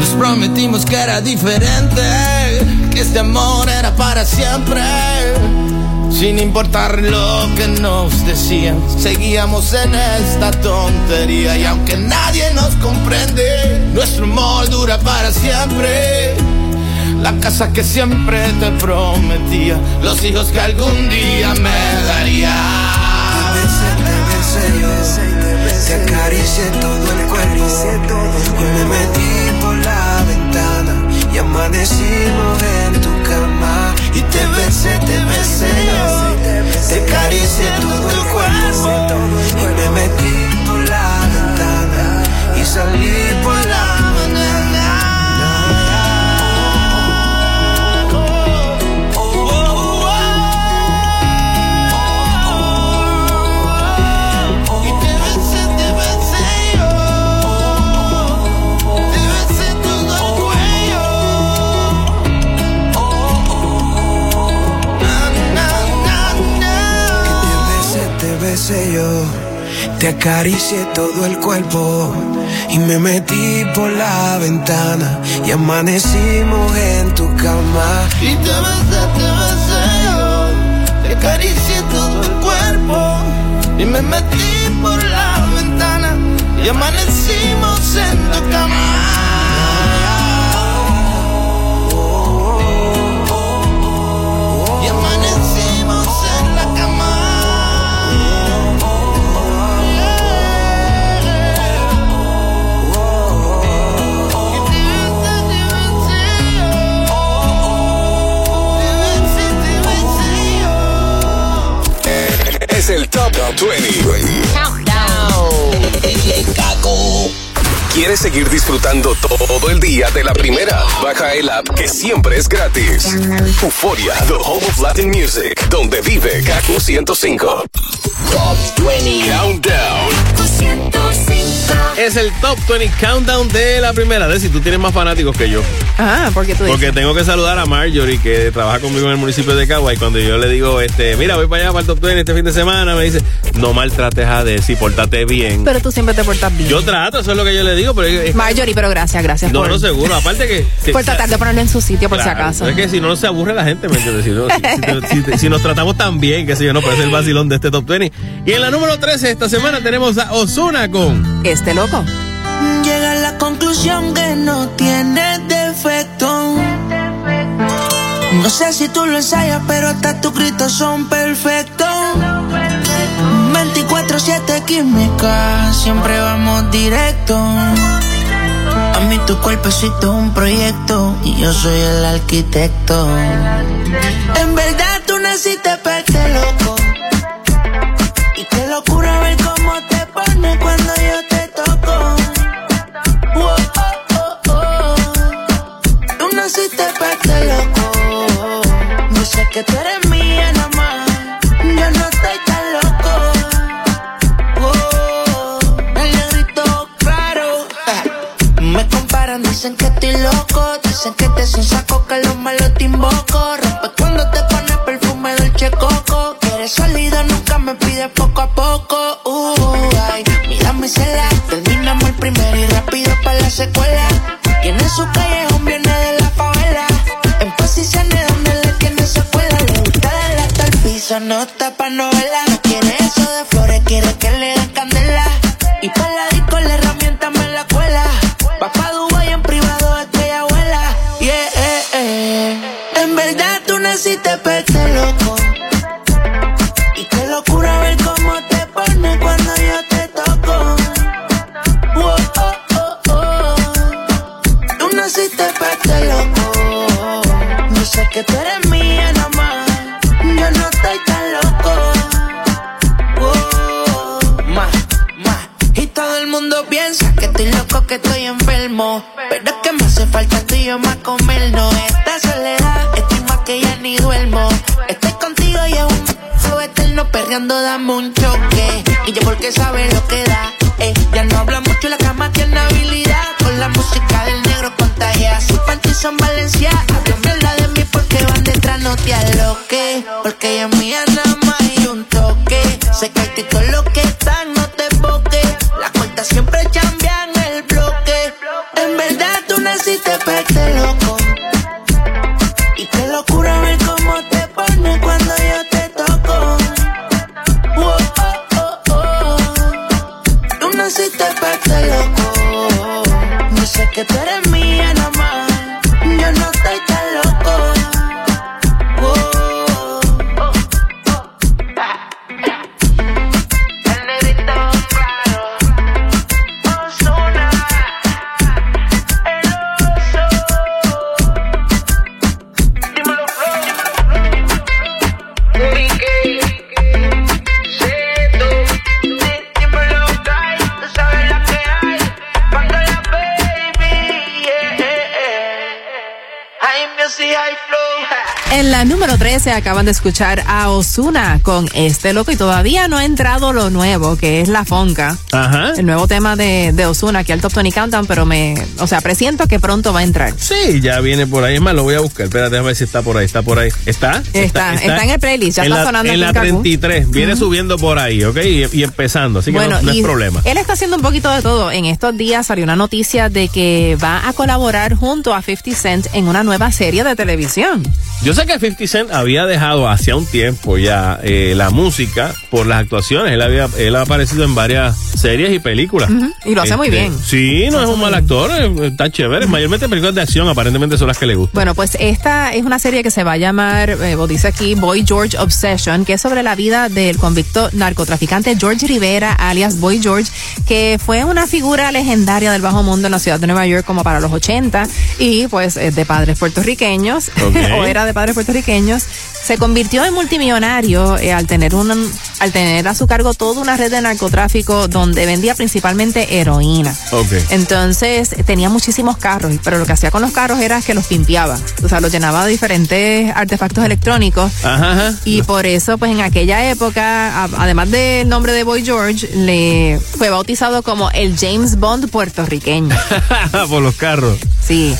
Nos prometimos que era diferente, que este amor era para siempre. Sin importar lo que nos decían, seguíamos en esta tontería. Y aunque nadie nos comprende, nuestro amor dura para siempre. La casa que siempre te prometía, los hijos que algún día me daría. Te yo, acaricié todo el cuerpo y me metí por la ventana y amanecimos en tu y te besé, te besé yo, te acaricié todo el cuerpo. Y me metí por la ventana y salí besé yo, te acaricié todo el cuerpo y me metí por la ventana y amanecimos en tu cama. Y te besé, te besé yo. Te acaricié todo el cuerpo. Y me metí por la ventana y amanecimos en la cama. Es el Top 20. ¿Quieres seguir disfrutando todo el día de la primera? Baja el app que siempre es gratis. Euforia, the home of Latin music, donde vive Kaku 105. Top 20 Countdown. Es el Top 20 Countdown de la primera. De si tú tienes más fanáticos que yo. Ah, porque tú dices. Porque tengo que saludar a Marjorie, que trabaja conmigo en el municipio de Cagua. Y cuando yo le digo, este, mira, voy para allá para el Top 20 este fin de semana, me dice, no maltrates a Desi, portate bien. Pero tú siempre te portas bien. yo trato, eso es lo que yo le digo, pero es- Marjorie, pero gracias, gracias no, por, no seguro. Aparte que. por tratar de ponerlo en su sitio por si acaso. Es que si no, no se aburre la gente, ¿me entiendes? Si, no- si- si- nos tratamos tan bien, que sé yo, no, es el vacilón de este top 20. Y en la número 13 esta semana tenemos a Osuna con Este Llega a la conclusión que no tiene defecto. No sé si tú lo ensayas, pero hasta tus gritos son perfectos. 24-7 química, siempre vamos directo. A mí tu cuerpecito es un proyecto y yo soy el arquitecto. En verdad tú naciste para este loco. Que tú eres mía nomás. Yo no estoy tan loco. Wow, el negrito claro. Me comparan, dicen que estoy loco. Dicen que te son saco, que los malos te invoco. Rompe cuando te pones perfume dolce coco. Quieres sólido, nunca me pides poco a poco. Uh, ay, mira mi cela. Terminamos el primero y rápido para la secuela. Tiene su callejón, no está pa' novela. No quiere eso de flores, quiere que le den candela. Y pa' la disco la herramienta me la cuela. Va pa' Dubai en privado, estrella abuela. Yeah, eh, eh. En verdad tú naciste pa' este loco. Y qué locura ver cómo te pones cuando yo te toco. Wow, oh, oh, oh. Tú naciste pa' este loco. Yo sé que tú eres que estoy enfermo. Pero es que me hace falta tú y yo más comernos. Esta soledad, estoy más que ya ni duermo. Estoy contigo y es un flow eterno perreando, dame un choque. Y yo porque sabe lo que da. Eh, ya no habla mucho, la cama tiene habilidad. Con la música del negro contagia. Sus panties son Valencia. Hablan de mí porque van detrás, no te aloques. Porque ella es mía nada que tú acaban de escuchar a Osuna con este loco y todavía no ha entrado lo nuevo, que es La Fonca. Ajá. El nuevo tema de, de Osuna aquí al Top 20 Countdown, pero me, o sea, presiento que pronto va a entrar. Sí, ya viene por ahí. Es más, lo voy a buscar. Espérate, déjame ver si está por ahí. ¿Está por ahí? ¿Está? Está, está en el playlist, ya está la, sonando En la en Kaku. 33. Viene subiendo por ahí, ¿ok? Y, y empezando. Así que no, no es problema. Él está haciendo un poquito de todo. En estos días salió una noticia de que va a colaborar junto a 50 Cent en una nueva serie de televisión. Yo sé que 50 Cent había dejado hacía un tiempo ya eh, la música por las actuaciones. Él había él ha aparecido en varias series y películas. Y lo hace muy Este, bien. Sí, no es un mal actor, eh, está chévere. Mayormente películas de acción, aparentemente son las que le gustan. Bueno, pues esta es una serie que se va a llamar, eh, dice aquí, Boy George Obsession, que es sobre la vida del convicto narcotraficante George Rivera, alias Boy George, que fue una figura legendaria del bajo mundo en la ciudad de Nueva York como para los 80 y pues es de padres puertorriqueños, o era de padres puertorriqueños. Se convirtió en multimillonario eh, al tener un, al tener a su cargo toda una red de narcotráfico donde vendía principalmente heroína. Ok. Entonces tenía muchísimos carros, pero lo que hacía con los carros era que los pimpeaba, o sea, los llenaba de diferentes artefactos electrónicos. Ajá, ajá. Y por eso, pues en aquella época, a- además del nombre de Boy George, le fue bautizado como el James Bond puertorriqueño. por los carros. Sí.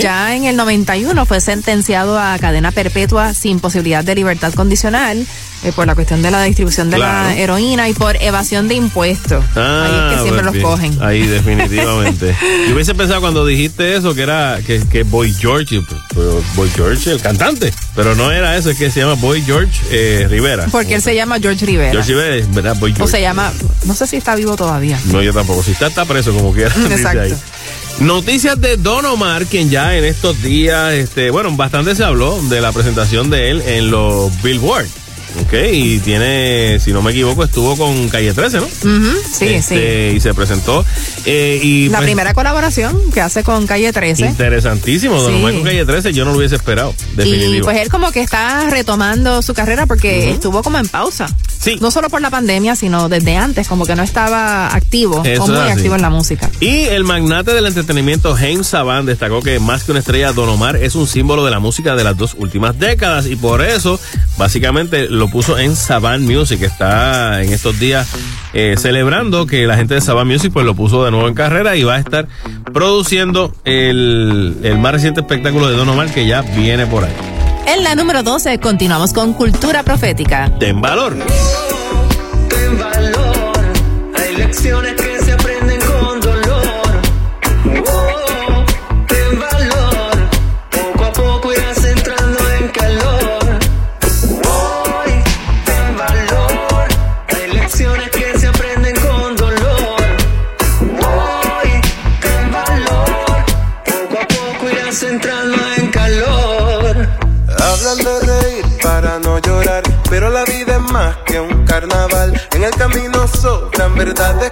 Ya en el 91 fue sentenciado a cadena perpetua sin posibilidad de libertad condicional eh, por la cuestión de la distribución de Claro. la heroína y por evasión de impuestos. Ah, Ahí es que siempre pues los bien. cogen. Ahí, definitivamente. Yo hubiese pensado cuando dijiste eso que era que, que Boy George, pues, pero Boy George, el cantante. Pero no era eso, es que se llama Boy George eh, Rivera. Porque él se llama George Rivera. George Rivera, ¿verdad? Boy O George. se llama, no sé si está vivo todavía. No, yo tampoco. Si está, está preso como quiera. Exacto. Noticias de Don Omar, quien ya en estos días, este, bueno, bastante se habló de la presentación de él en los Billboard. Ok, y tiene, si no me equivoco, estuvo con Calle 13, ¿no? Sí, Este, Y se presentó. eh, y La pues, primera colaboración que hace con Calle 13. Interesantísimo, Don Sí. Omar con Calle 13, yo no lo hubiese esperado, definitivo. Y pues él como que está retomando su carrera porque estuvo como en pausa. Sí. No solo por la pandemia, sino desde antes, como que no estaba activo, Eso o muy así. activo en la música. Y el magnate del entretenimiento James Saban destacó que más que una estrella, Don Omar es un símbolo de la música de las dos últimas décadas y por eso básicamente lo puso en Saban Music. Está en estos días eh, celebrando que la gente de Saban Music pues lo puso de nuevo en carrera y va a estar produciendo el, el más reciente espectáculo de Don Omar que ya viene por ahí. En la número 12 continuamos con Cultura Profética. Ten valor. Ten valor. Hay lecciones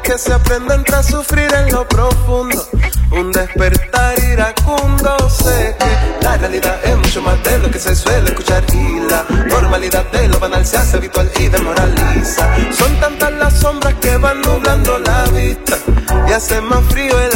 que se aprenden tras sufrir en lo profundo. Un despertar iracundo, sé que la realidad es mucho más de lo que se suele escuchar y la normalidad de lo banal se hace habitual y demoraliza. Son tantas las sombras que van nublando la vista y hace más frío el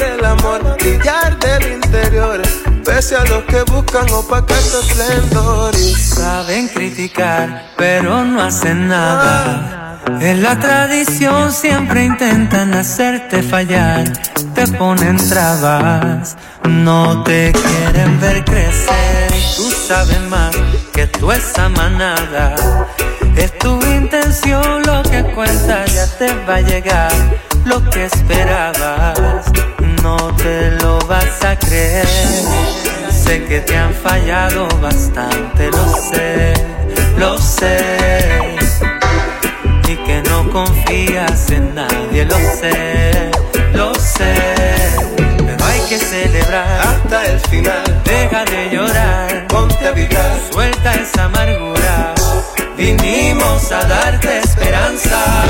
del amor, brillar del interior. Pese a los que buscan opacar tu esplendor Saben criticar, pero no hacen nada. En la tradición siempre intentan hacerte fallar, te ponen trabas, no te quieren ver crecer tú sabes más que tú esa manada. Es tu intención lo que cuenta, ya te va a llegar lo que esperabas, no te lo vas a creer. Sé que te han fallado bastante, lo sé, lo sé. Y que no confías en nadie, lo sé, lo sé. Pero hay que celebrar hasta el final. Deja de llorar, ponte a vibrar, suelta esa amargura. Vinimos a darte esperanza.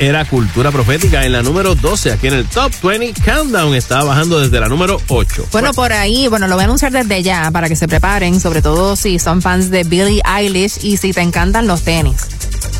Era cultura profética en la número 12, aquí en el Top 20 Countdown. Estaba bajando desde la número 8. Bueno, por ahí, bueno, lo voy a anunciar desde ya para que se preparen, sobre todo si son fans de Billie Eilish y si te encantan los tenis.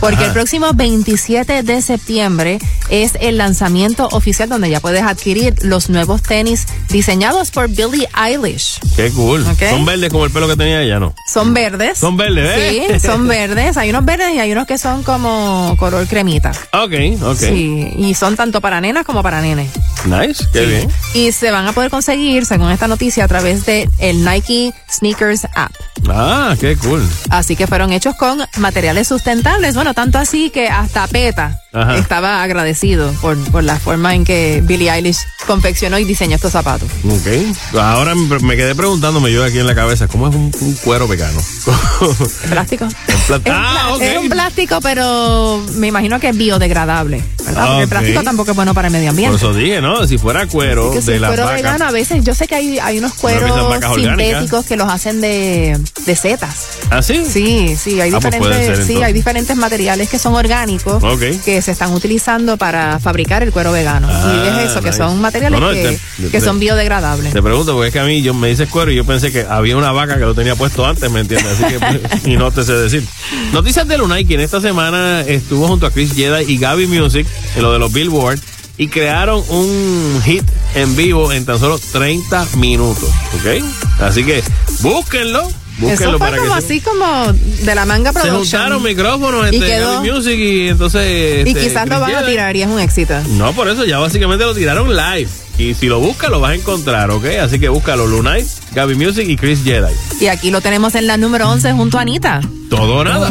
Porque Ajá. el próximo 27 de septiembre es el lanzamiento oficial donde ya puedes adquirir los nuevos tenis diseñados por Billie Eilish. Qué cool. Son verdes como el pelo que tenía ella, ¿no? Son verdes. Son verdes, ¿eh? Sí, son verdes. Hay unos verdes y hay unos que son como color cremita. Ok, ok. Sí, y son tanto para nenas como para nenes. Nice, qué bien. Y se van a poder conseguir, según esta noticia, a través de el Nike Sneakers App. Ah, qué cool. Así que fueron hechos con materiales sustentables. Bueno, tanto así que hasta PETA Ajá. estaba agradecido por, por la forma en que Billie Eilish confeccionó y diseñó estos zapatos. Ok. Ahora me quedé preguntándome yo aquí en la cabeza, ¿cómo es un, un cuero vegano? ¿Plástico? Es, ah, ok. es un plástico, pero me imagino que es biodegradable. ¿verdad? Porque el Ok. plástico tampoco es bueno para el medio Por ambiente. eso dije, ¿no? Si fuera cuero Que si de el la cuero vaca. vegano, a veces yo sé que hay, hay unos cueros vacas orgánicas. sintéticos que los hacen de, de setas. ¿Ah, sí? Sí, sí, hay Ah, pues diferentes, ser, sí, hay diferentes materiales que son orgánicos que se están utilizando para fabricar el cuero vegano. y Ah, es eso, que son materiales No, no, que, que son de- biodegradables. Te pregunto, porque es que a mí yo me dices cuero y yo pensé que había una vaca que lo tenía puesto antes, ¿me entiendes? Así que, y no te sé decir. Noticias de Lunay, quien esta semana estuvo junto a Chris Jedi y Gaby Music en lo de los Billboard y crearon un hit en vivo en tan solo 30 minutos, ¿ok? Así que búsquenlo, búsquenlo Eso fue para como que... así como de la manga Se production. juntaron micrófonos Y entre quedó- Gaby Music y entonces... y este, quizás lo van a tirar y es un éxito. No, por eso ya básicamente lo tiraron live. Y si lo buscas, lo vas a encontrar, ¿ok? Así que búscalo, Lunay, Gaby Music y Chris Jedi. Y aquí lo tenemos en la número 11 junto a Anita. Todo o nada.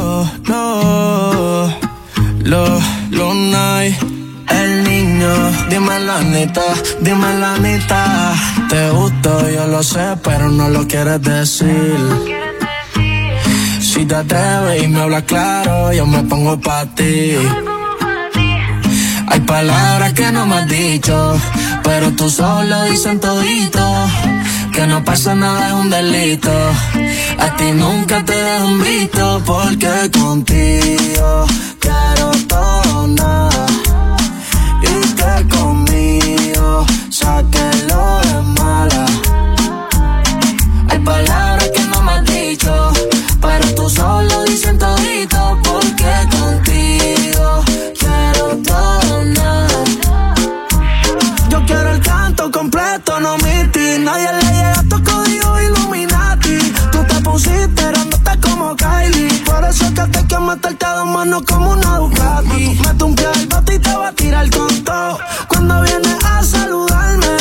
No, lo, lo night. El dime la neta, dime la. Te gusto, yo lo sé, pero no lo quieres decir. Si te atreves y me hablas claro, yo me pongo pa' ti. Hay palabras que no me has dicho, pero tú solo dicen todito. Que no pasa nada es un delito. A ti nunca te dejo un visto, porque contigo quiero todo nada. Que conmigo saque lo de mala. Hay palabras es que te quiero meterte a dos manos como una Ducati. Mete un pie al bote y te va a tirar con todo. Cuando vienes a saludarme,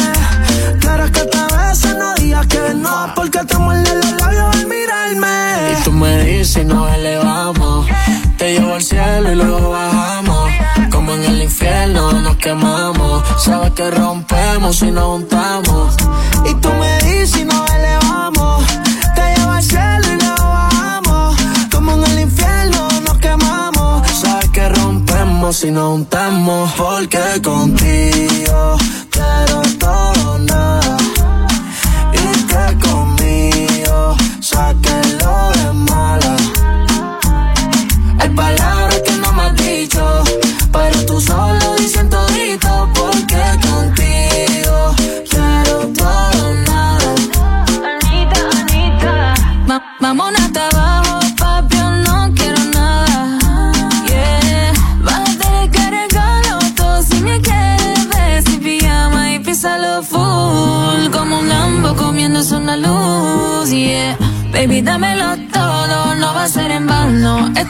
quieres que te bese, no digas que no. Porque te muerde los labios al mirarme. Y tú me dices y nos elevamos. Te llevo al cielo y luego bajamos. Como en el infierno, nos quemamos. Sabes que rompemos y nos juntamos. Y tú me y nos juntamos. Porque contigo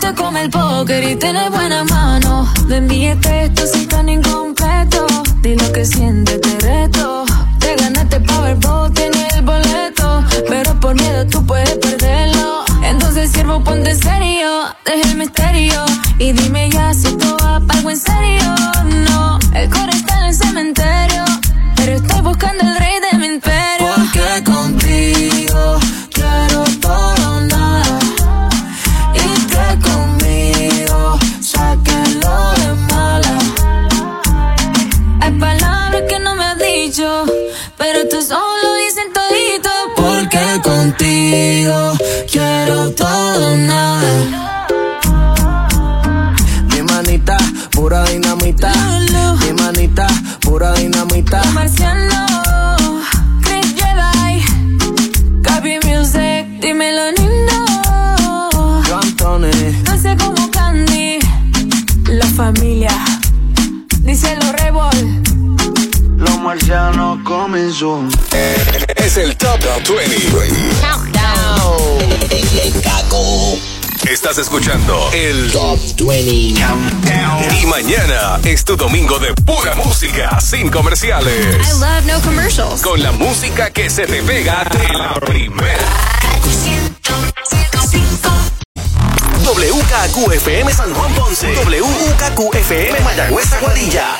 es como el póker y tienes buena mano. No envíes esto si tan incompleto. Di lo que sientes, te reto. Estás escuchando el Top 20 Countdown. Y mañana es tu domingo de pura música, sin comerciales. I love no commercials. Con la música que se te pega de la primera. WKQFM San Juan Ponce. WKQFM Mayagüez Aguadilla.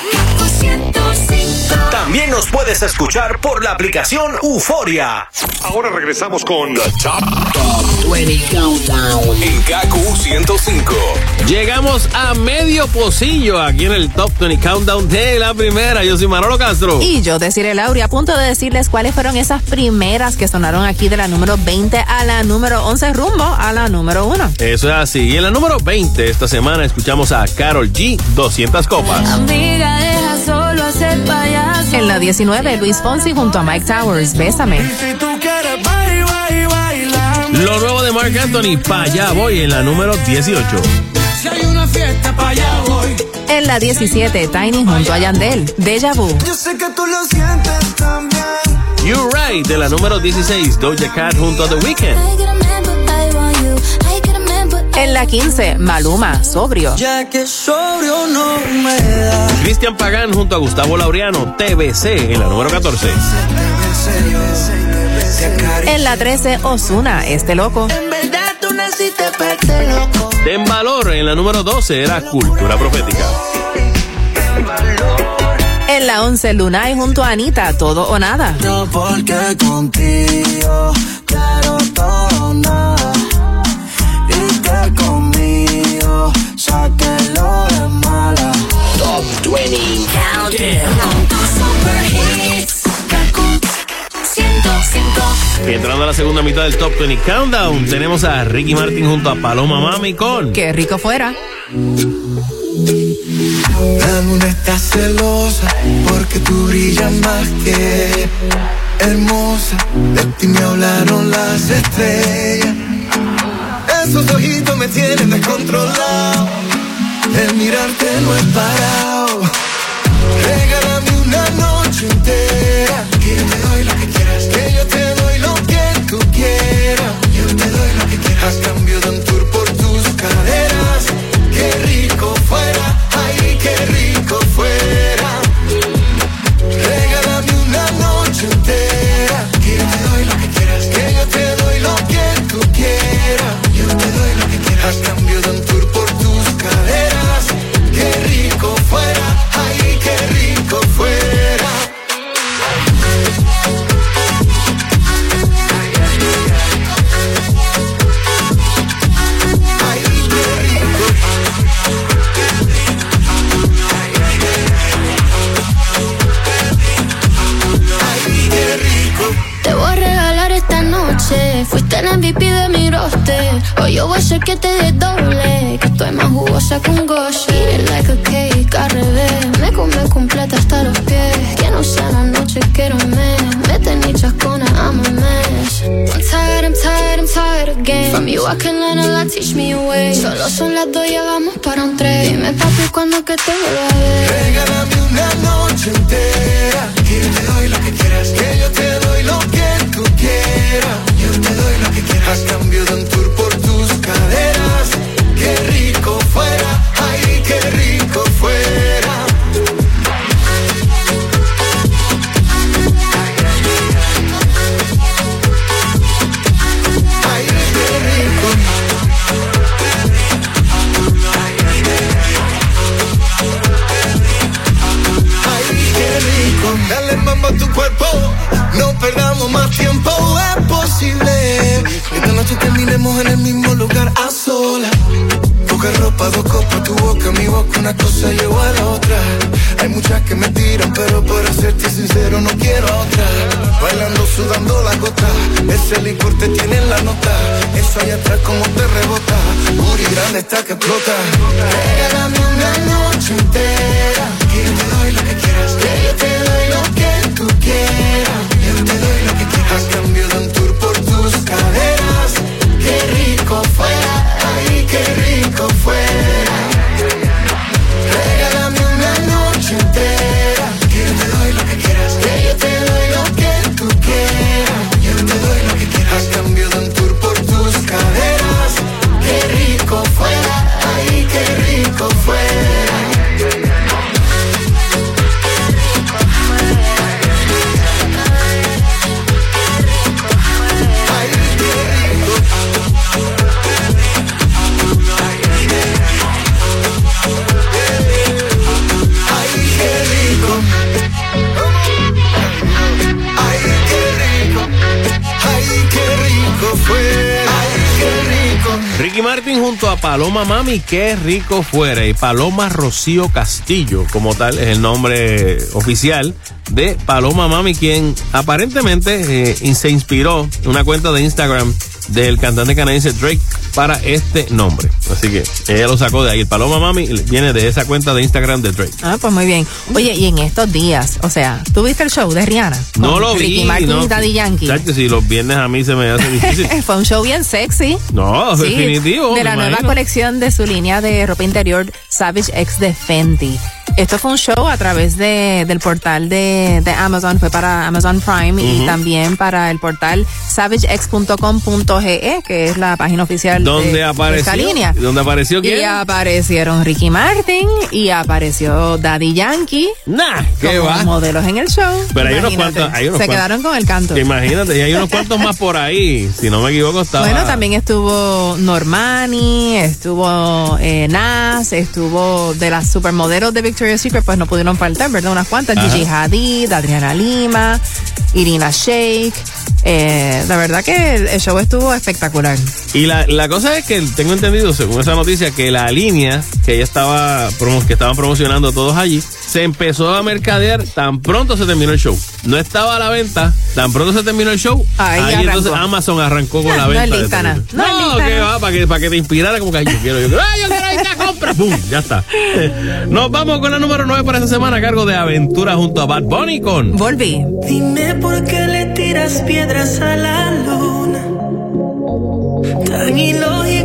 También nos puedes escuchar por la aplicación Euforia. Ahora regresamos con The Top, Top 20 Countdown. en KQ 105. Llegamos a medio pocillo aquí en el Top 20 Countdown de la primera. Yo soy Manolo Castro. Y yo, Desiree Lauri, a punto de decirles cuáles fueron esas primeras que sonaron aquí de la número 20 a la número 11 rumbo a la número 1. Eso es así. Y en la número 20 esta semana escuchamos a Carol G, 200 copas. Amiga, deja solo hacer payaso. En la 19, Luis Fonsi junto a Mike Towers, Bésame. Lo nuevo de Mark Anthony, pa' allá voy en la número 18. Si hay una fiesta, pa' allá voy. En la 17, Tiny junto a Yandel, Deja Vu. Yo sé que tú lo sientes también. You Right de la número 16, Doja Cat junto a The Weeknd. En la 15, Maluma, Sobrio. Ya que sobrio no me da. Cristian Pagán junto a Gustavo Laureano, TBC en la número 14. En la 13, Osuna, Este Loco. En verdad tú naciste para este loco. Ten Valor en la número 12 era Cultura Profética. En la 11, Lunay junto a Anita, Todo o Nada. Yo porque contigo quiero todo o nada. Y que conmigo sáquenlo de mala. Top 20 Entrando a la segunda mitad del Top 20 Countdown, tenemos a Ricky Martin junto a Paloma Mami con Qué rico fuera. La luna está celosa porque tú brillas más que hermosa. De ti me hablaron las estrellas. Esos ojitos me tienen descontrolado. El mirarte no es parado. Regálame una noche entera. O yo voy a ser que te dé doble. Que estoy más jugosa que un gosh. Eat it like a cake, al revés. Me come completa hasta los pies. Que no sea la noche, quiero un mes. Mete ni chascona, I'm a mess. I'm tired, I'm tired, I'm tired again. From you I can learn a lot, teach me a way. Solo son las dos, ya vamos para un tren. Dime papi, cuando que te vuelva a ver. Regálame una noche entera. A cambio que me tiran, pero para serte sincero no quiero otra. Bailando, sudando la gota, ese licor te tiene en la nota. Eso allá atrás como te rebota, Booty grande está que explota. Regálame una noche entera, que yo te doy lo que quieras, que yo te doy lo que tú quieras. Paloma Mami, qué rico fuera. Y Paloma Rocío Castillo, como tal, es el nombre oficial de Paloma Mami, quien aparentemente eh, se inspiró en una cuenta de Instagram del cantante canadiense Drake para este nombre. Así que ella lo sacó de ahí. El Paloma Mami viene de esa cuenta de Instagram de Drake. Ah, pues muy bien. Oye, y en estos días, o sea, ¿tú viste el show de Rihanna? No lo vi. Ricky Martin no. y Daddy Yankee. Chacho, si los viernes a mí se me hace difícil. Fue un show bien sexy. No, Sí, definitivo. De la nueva imagino. colección de su línea de ropa interior Savage X de Fenty. Esto fue un show a través de, del portal de, de Amazon, fue para Amazon Prime y también para el portal savagex.com.ge, que es la página oficial de, ¿Dónde de apareció? esta línea. ¿Dónde apareció quién? Y aparecieron Ricky Martin y apareció Daddy Yankee. Nah, ¿qué como va? modelos en el show. Pero hay unos cuantos- hay unos Se cuantos- quedaron con el canto. Imagínate, y hay unos cuantos más por ahí. Si no me equivoco, estaba. Bueno, también estuvo Normani, estuvo eh, Nas, estuvo de las supermodelos de Victoria's Secret, pues no pudieron faltar, ¿verdad? Unas cuantas. Ajá. Gigi Hadid, Adriana Lima, Irina Shayk. Eh, la verdad que el, show estuvo espectacular. Y la, la cosa es que tengo entendido, según esa noticia, que la línea que ella estaba que estaban promocionando todos allí, se empezó a mercadear tan pronto se terminó el show. No estaba a la venta, tan pronto se terminó el show. Ahí entonces Amazon arrancó con No, la no venta. es no. No es que va, para que, para que te inspirara como que "Ay, yo quiero, yo quiero, ¡ay, yo quiero esta compra! ¡Pum! Ya está. Nos vamos con la número 9 para esta semana a cargo de Aventura junto a Bad Bunny con Volví. Dime por qué le tiras piedras a la luna. Tan ilógico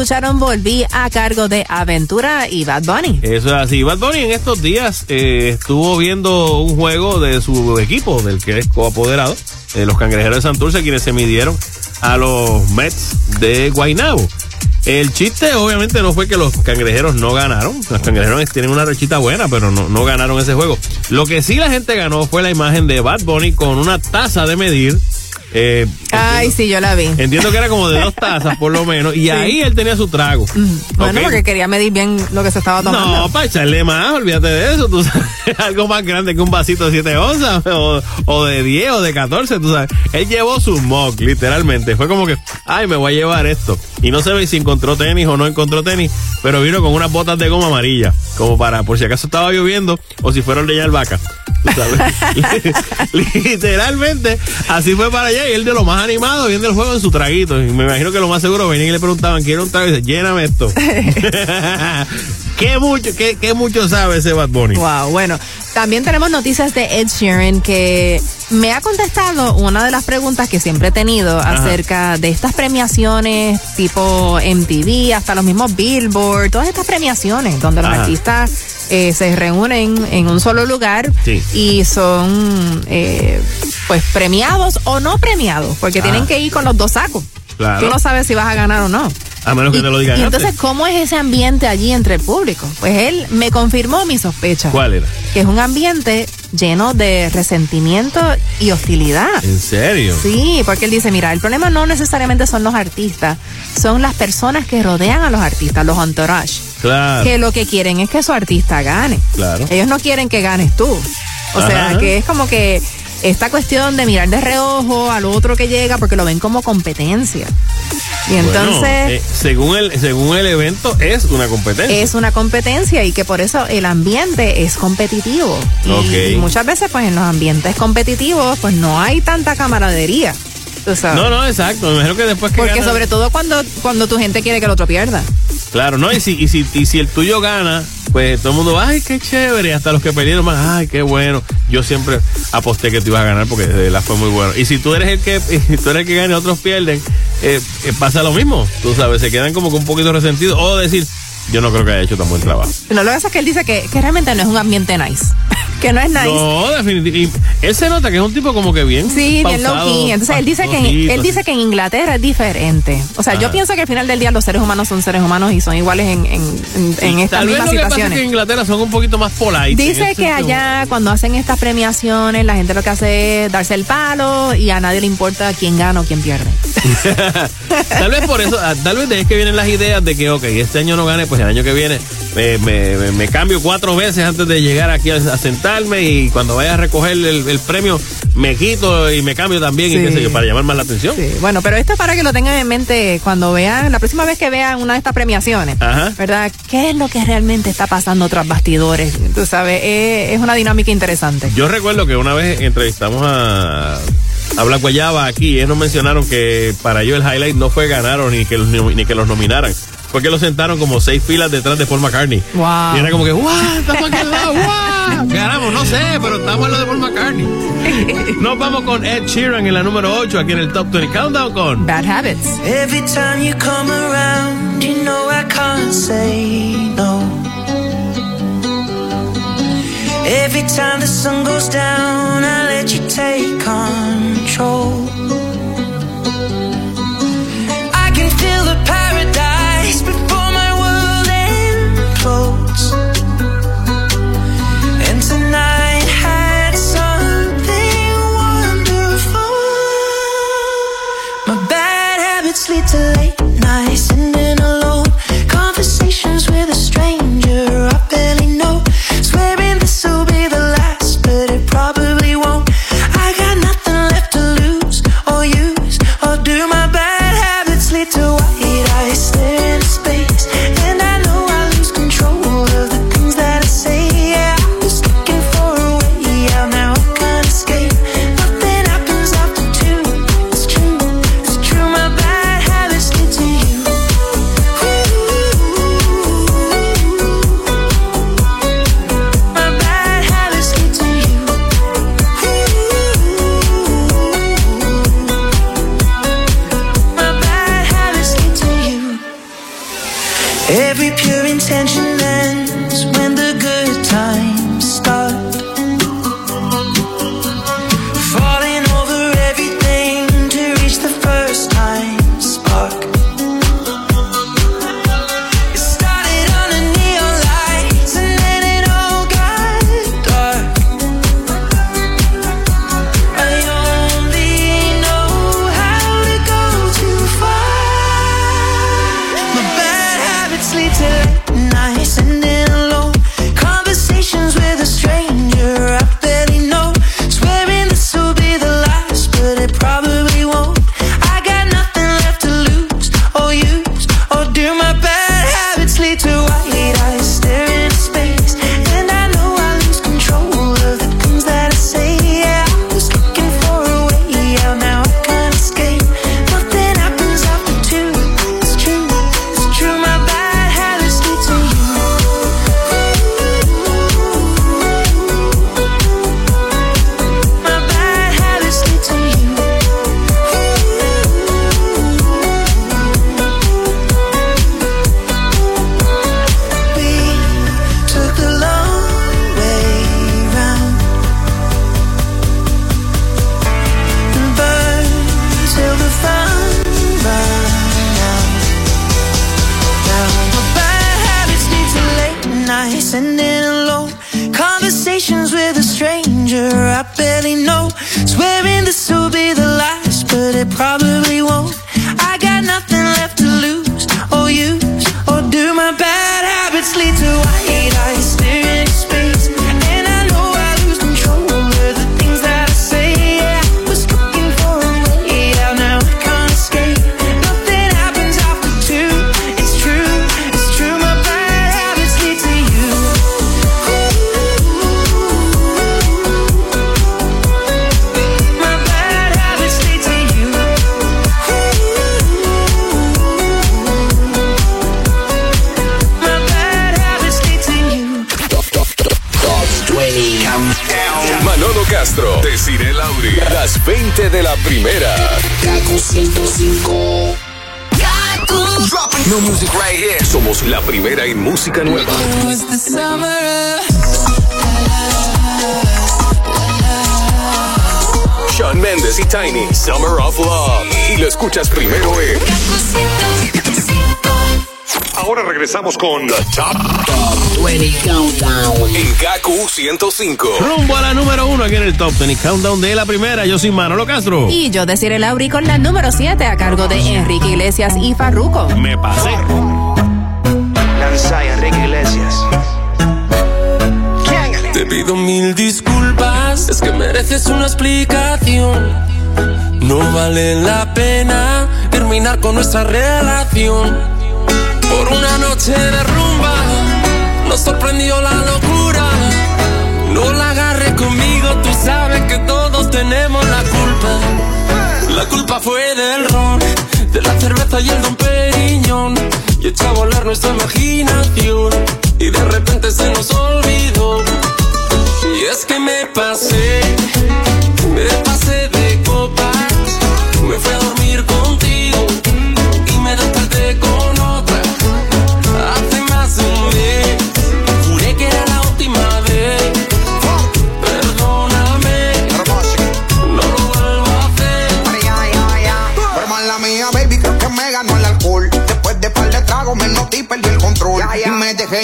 escucharon Volví a cargo de Aventura y Bad Bunny. Eso es así. Bad Bunny en estos días eh, estuvo viendo un juego de su equipo, del que es coapoderado, eh, los cangrejeros de Santurce, quienes se midieron a los Mets de Guaynabo. El chiste obviamente no fue que los cangrejeros no ganaron. Los cangrejeros tienen una rechita buena, pero no, no ganaron ese juego. Lo que sí la gente ganó fue la imagen de Bad Bunny con una taza de medir. Eh, Ay, sí, yo la vi. entiendo que era como de dos tazas por lo menos. Y ahí él tenía su trago. Bueno, porque quería medir bien lo que se estaba tomando. No, para echarle más, olvídate de eso. Tú sabes, algo más grande que un vasito de 7 onzas, o, o de 10 o de 14, tú sabes. Él llevó su mug, literalmente. Fue como que, ay, me voy a llevar esto. Y no sé si encontró tenis o no encontró tenis, pero vino con unas botas de goma amarilla, como para, por si acaso estaba lloviendo, o si fuera a ordeñar vaca. Tú sabes. literalmente, así fue para allá. Y él de lo más animado, viendo el juego en su traguito. Y me imagino que lo más seguro venían y le preguntaban, ¿quiere un trago? Y dice, lléname esto. ¿Qué mucho, qué, qué mucho sabe ese Bad Bunny? Wow, bueno, también tenemos noticias de Ed Sheeran que me ha contestado una de las preguntas que siempre he tenido acerca de estas premiaciones tipo MTV, hasta los mismos Billboard, todas estas premiaciones donde los artistas eh, se reúnen en un solo lugar Sí. y son eh, pues premiados o no premiados, porque Ah. tienen que ir con los dos sacos. Claro. Tú no sabes si vas a ganar o no. A menos que te lo digan Y antes. entonces, ¿cómo es ese ambiente allí entre el público? Pues él me confirmó mi sospecha. ¿Cuál era? Que es un ambiente lleno de resentimiento y hostilidad. ¿En serio? Sí, porque él dice, mira, el problema no necesariamente son los artistas, son las personas que rodean a los artistas, los entourage, Claro. que lo que quieren es que su artista gane. Claro. Ellos no quieren que ganes tú. O sea, que es como que esta cuestión de mirar de reojo al otro que llega porque lo ven como competencia. Y entonces... Bueno, eh, según, el, según el evento, es una competencia. es una competencia y que por eso el ambiente es competitivo. Y muchas veces, pues en los ambientes competitivos, pues no hay tanta camaradería. Tú sabes. No, no, exacto. Me imagino que después que Porque gana- sobre todo cuando, cuando tu gente quiere que el otro pierda. Claro, ¿no? Y si, y, si, y si el tuyo gana, pues todo el mundo, ay, qué chévere. Hasta los que perdieron más, ay, qué bueno. Yo siempre aposté que tú ibas a ganar porque de verdad fue muy bueno. Y si tú eres el que, y tú eres el que gana y otros pierden, eh, eh, pasa lo mismo. Tú sabes, se quedan como que un poquito resentidos. O decir, yo no creo que haya hecho tan buen trabajo. No, lo que pasa es que él dice que, que realmente no es un ambiente nice. Que no es nice. No, definitivamente. Él se nota que es un tipo como que bien. Sí, bien low. Entonces él dice que en, él dice que en Inglaterra es diferente. O sea, yo pienso que al final del día los seres humanos son seres humanos y son iguales en, en, en, estas Tal vez mismas lo que pasa es situaciones. que en Inglaterra son un poquito más polite. Dice que allá cuando hacen estas premiaciones la gente lo que hace es darse el palo y a nadie le importa quién gana o quién pierde. Tal vez por eso, ah, tal vez de ahí es que vienen las ideas de que, ok, este año no gane, pues el año que viene me, me- me- me cambio cuatro veces antes de llegar aquí a, sentarme y cuando vaya a recoger el, el premio me quito y me cambio también y Sí. qué sé yo, para llamar más la atención. Sí, bueno, pero esto es para que lo tengan en mente cuando vean, la próxima vez que vean una de estas premiaciones, Ajá. ¿verdad? ¿Qué es lo que realmente está pasando tras bastidores? Tú sabes, es, es una dinámica interesante. Yo recuerdo que una vez entrevistamos a, a Black Guayaba aquí y ellos nos mencionaron que para ellos el highlight no fue ganar o ni que los, ni que los nominaran. Fue que los sentaron como seis filas detrás de Paul McCartney. Wow. Y era como que, ¡guau! Estamos aquí al lado, ¡guau! Ganamos, no sé, pero estamos en lo de Paul McCartney. Nos vamos con Ed Sheeran en la número 8 aquí en el Top 20 Countdown con Bad Habits. Every time you come around, you know I can't say no. Every time the sun goes down, I let you take control. 105. Rumbo a la número uno aquí en el Top 20 Countdown de la primera. Yo soy Manolo Castro. Y yo deciré Lauri con la número 7 a cargo de Enrique Iglesias y Farruco. Me pasé. Lanza Enrique Iglesias. Te pido mil disculpas, es que mereces una explicación. No vale la pena terminar con nuestra relación. Por una noche de rumba, nos sorprendió la locura. Tenemos la culpa. La culpa fue del ron, de la cerveza y el don Periñón. Y echó a volar nuestra imaginación. Y de repente se nos olvidó. Y es que me pasé, me pasé de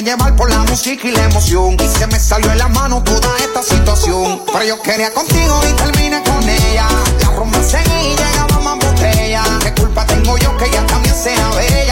llevar por la música y la emoción. Y se me salió en la mano toda esta situación. Pero yo quería contigo y terminé con ella. La rumba seguía y llegaba más botella. ¿Qué culpa tengo yo que ella también sea bella?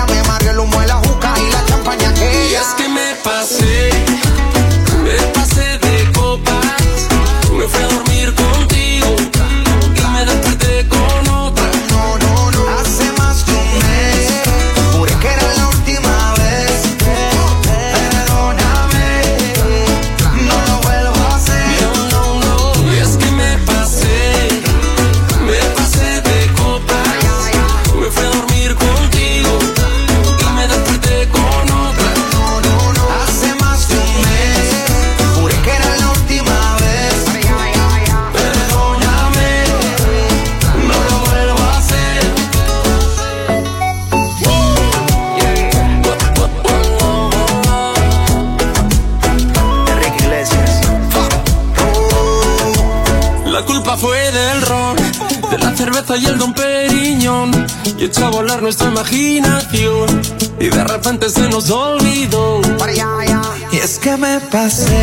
Nuestra imaginación. Y de repente se nos olvidó. Y es que me pasé,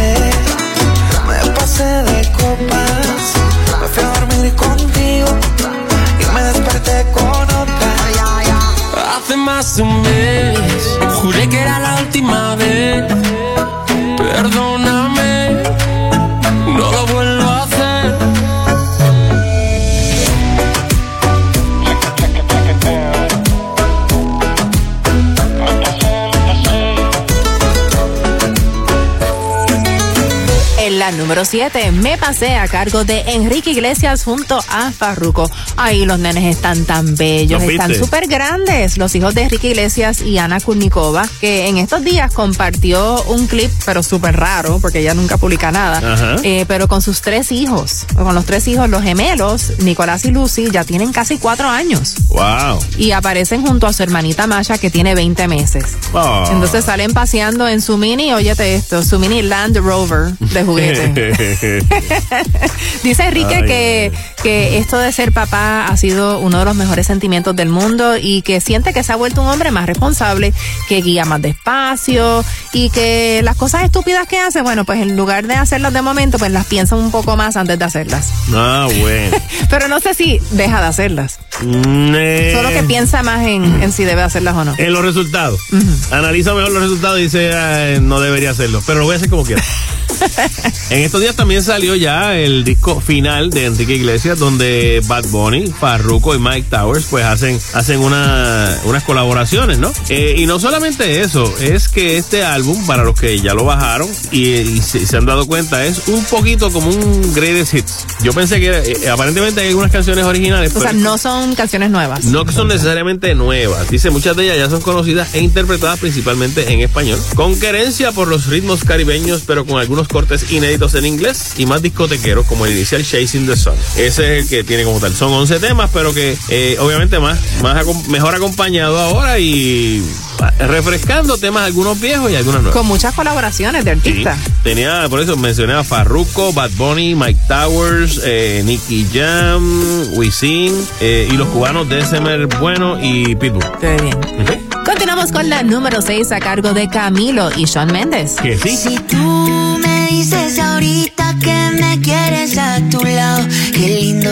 7 me pasé a cargo de Enrique Iglesias junto a Farruco. Ay, los nenes están tan bellos, ¿Los están súper grandes. Los hijos de Enrique Iglesias y Ana Kurnikova, que en estos días compartió un clip, pero súper raro, porque ella nunca publica nada, eh, pero con sus tres hijos, con los tres hijos, los gemelos, Nicolás y Lucy, ya tienen casi cuatro años. Wow. Y aparecen junto a su hermanita Masha, que tiene 20 meses. Oh. Entonces salen paseando en su mini, óyete esto, su mini Land Rover de juguete. Dice Enrique Ay, que, que esto de ser papá ha sido uno de los mejores sentimientos del mundo y que siente que se ha vuelto un hombre más responsable, que guía más despacio y que las cosas estúpidas que hace, bueno, pues en lugar de hacerlas de momento, pues las piensa un poco más antes de hacerlas. Ah, bueno. Pero no sé si deja de hacerlas. Solo que piensa más en, en si debe hacerlas o no. En los resultados. Analiza mejor los resultados y dice, "Ah, no debería hacerlo. Pero lo voy a hacer como quiera. en estos días también salió ya el disco final de Enrique Iglesias, donde Bad Bunny, Farruko y Mike Towers pues hacen, hacen una, unas colaboraciones, ¿no? Eh, y no solamente eso, es que este álbum, para los que ya lo bajaron y, y se, se han dado cuenta, es un poquito como un greatest hits. Yo pensé que eh, aparentemente hay algunas canciones originales, O sea, pero- no son canciones nuevas. no que son necesariamente nuevas. Dice, muchas de ellas ya son conocidas e interpretadas principalmente en español. Con querencia por los ritmos caribeños, pero con algunos cortes inéditos en inglés y más discotequeros, como el inicial Chasing the Sun. Ese es el que tiene como tal. Son 11 temas, pero que eh, obviamente más, más acom- mejor acompañado ahora y refrescando temas algunos viejos y algunos nuevos. Con muchas colaboraciones de artistas. Sí. Tenía, por eso mencioné a Farruko, Bad Bunny, Mike Towers, eh, Nicky Jam, Wisin eh, y los cubanos DSMR Bueno y Pitbull. Qué bien. Continuamos con la número 6 a cargo de Camilo y Sean Méndez. Que sí. Si tú me dices ahorita que me quieres a tu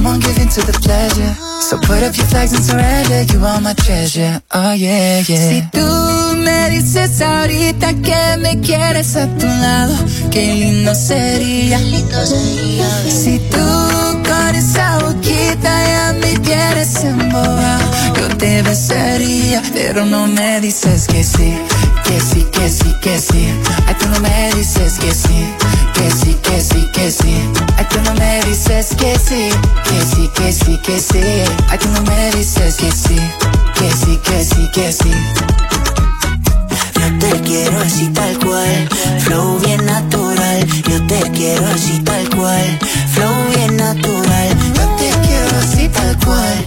Come on, give in to the pleasure. So put up your flags and surrender. You are my treasure. Oh, yeah, yeah. Si tú me dices ahorita que me quieres a tu lado, qué lindo sería. Si tú con esa boquita ya me quieres embobado, yo te besaría, pero no me dices que sí, que sí, que sí, que sí. Ay, tú no me dices que sí, que sí, que sí, que sí. Ay, tú no me dices que sí, que sí, que sí, que sí. Ay, tú no me dices que sí, que sí, que sí, que sí. Yo te quiero así tal cual, flow bien natural. Yo te quiero así tal cual, flow bien natural. Yo te quiero así tal cual,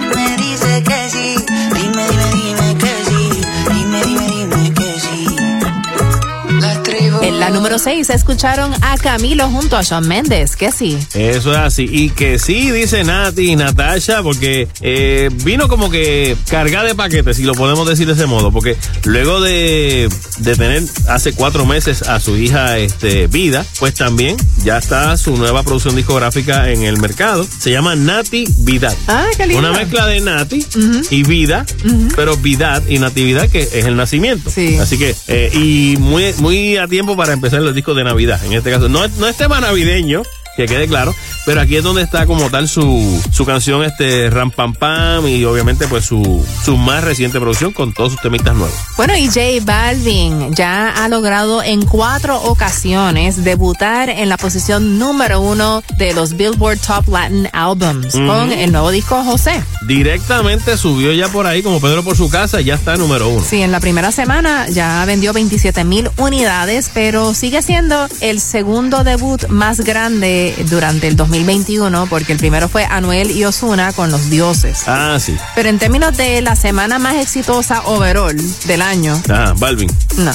En la número 6 escucharon a Camilo junto a Sean Méndez, que sí. Eso es así. Y que sí, dice Nati y Natasha, porque eh, vino como que cargada de paquetes, si lo podemos decir de ese modo. Porque luego de, de tener hace cuatro meses a su hija este, Vida, pues también ya está su nueva producción discográfica en el mercado. Se llama Nati Vidad. Ah, qué lindo. Una mezcla de Nati y Vida, pero Vidad y Natividad, que es el nacimiento. Sí. Así que, eh, y muy, muy a tiempo para empezar los discos de Navidad. En este caso, no, no es tema navideño, que quede claro, pero aquí es donde está como tal su, su canción, este Ram Pam Pam, y obviamente, pues su, su más reciente producción con todos sus temitas nuevos. Bueno, y J Balvin ya ha logrado en cuatro ocasiones debutar en la posición número uno de los Billboard Top Latin Albums con el nuevo disco José. Directamente subió ya por ahí, como Pedro por su casa, ya está número uno. Sí, en la primera semana ya vendió 27 mil unidades, pero sigue siendo el segundo debut más grande durante el 2021, porque el primero fue Anuel y Osuna con Los Dioses. Ah, sí. Pero en términos de la semana más exitosa overall del año, Ah, Balvin. no,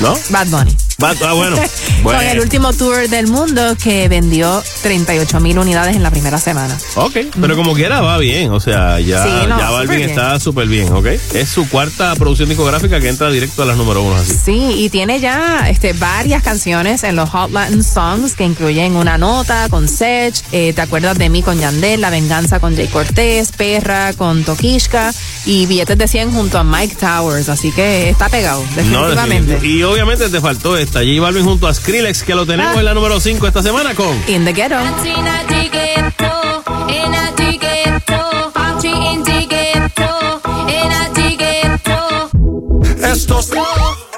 ¿No? Bad Bunny. Bad- ah, bueno. Con el bueno. último tour del mundo que vendió 38 mil unidades en la primera semana. Ok, pero como quiera va bien, o sea, ya, Sí, no, ya Balvin bien. está súper bien, ¿ok? Es su cuarta producción discográfica que entra directo a las número uno, así. Sí, y tiene ya este, varias canciones en los Hot Latin Songs que incluyen una nota con Sech, eh, Te acuerdas de mí con Yandel, La venganza con Jay Cortés, Perra con Tokishka y Billetes de 100 junto a Mike Towers. Así que está pegado, definitivamente. y obviamente te faltó esta, J Balvin junto a Skrillex, que lo tenemos Ah. en la número 5 esta semana con... In the Ghetto. Estos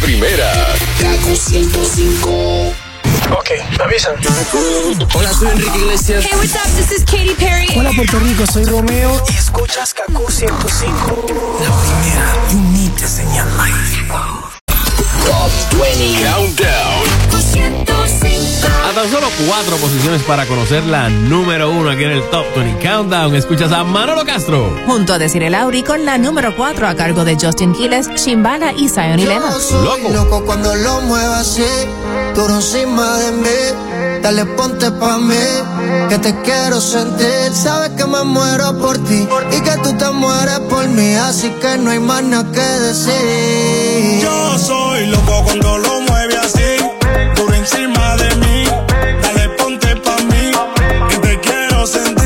Primera. Kaku 105. Ok, avisan. Hola, soy Enrique Iglesias. Hey, what's up? This is Katy Perry. Hola Puerto Rico, soy Romeo y escuchas Kaku 105. La primera, you need to señal Top 20 Countdown. Cuatro posiciones para conocer la número uno aquí en el Top 20 Countdown. Escuchas a Manolo Castro. Junto a Desiree Lauri con la número 4 a cargo de Justin Quiles, Shimbala y Zion y Lennox. Soy loco cuando lo muevo así, duro encima de mí. Dale, ponte pa' mí, que te quiero sentir. Sabes que me muero por ti y que tú te mueres por mí, así que no hay más nada que decir. Yo soy loco cuando lo mueve así, duro encima te quiero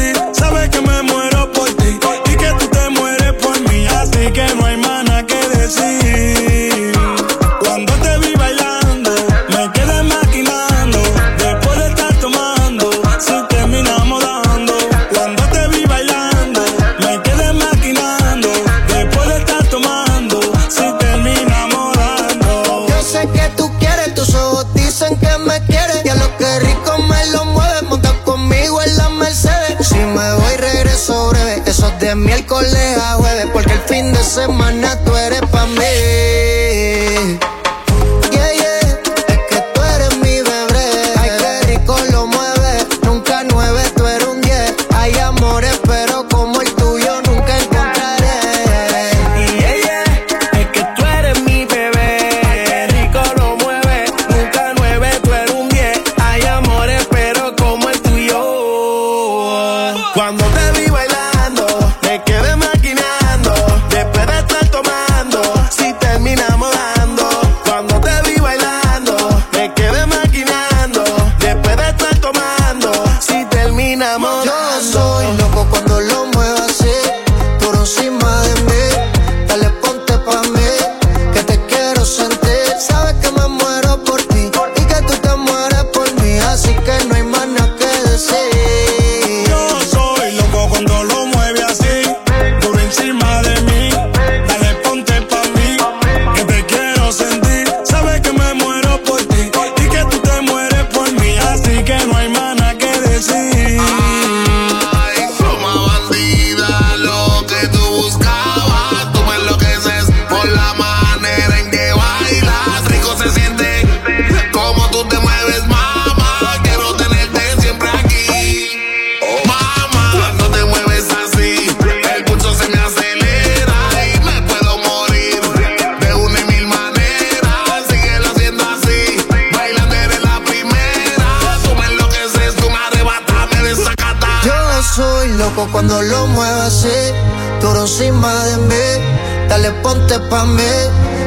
loco cuando lo muevas así, duro encima de mí. Dale, ponte pa' mí,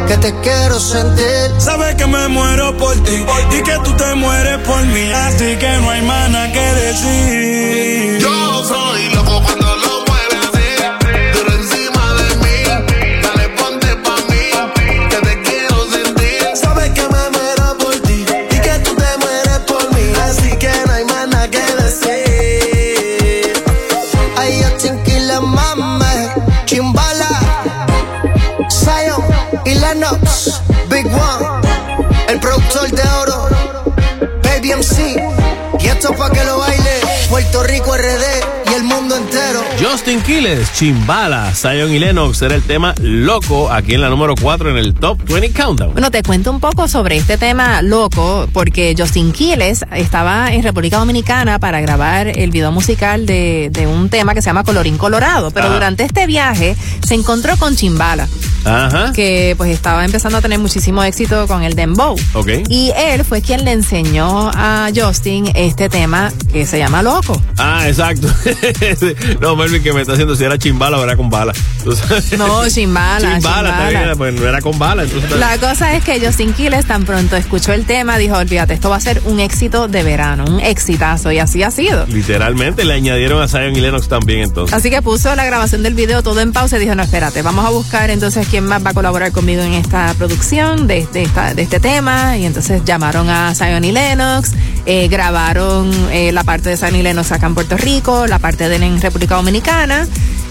que te quiero sentir. Sabes que me muero por ti y que tú te mueres por mí. Así que no hay más nada que decir. Yo soy Justin Quiles, Chimbala, Zion y Lennox era el tema loco aquí en la número 4 en el Top 20 Countdown. Bueno, te cuento un poco sobre este tema loco, porque Justin Quiles estaba en República Dominicana para grabar el video musical de, de un tema que se llama Colorín Colorado, pero durante este viaje se encontró con Chimbala, Ajá. que pues estaba empezando a tener muchísimo éxito con el dembow. Ok. Y él fue quien le enseñó a Justin este tema que se llama Loco. Ah, exacto. no, Melvin, que me está haciendo si era chimbala o era con bala. No, Chimbala. Chimbala, Chimbala. bien, pues no era con bala. Entonces, La cosa es que Justin Quiles tan pronto escuchó el tema, dijo, olvídate, esto va a ser un éxito de verano, un exitazo, y así ha sido. Literalmente le añadieron a Zion y Lennox también entonces. Así que puso la grabación del video todo en pausa y dijo, no, espérate, vamos a buscar entonces quién más va a colaborar conmigo en esta producción de, de esta- de este tema. Y entonces llamaron a Zion y Lennox, eh, grabaron eh, la parte de Zion y Lennox acá en Puerto Rico, la parte de él en República Dominicana.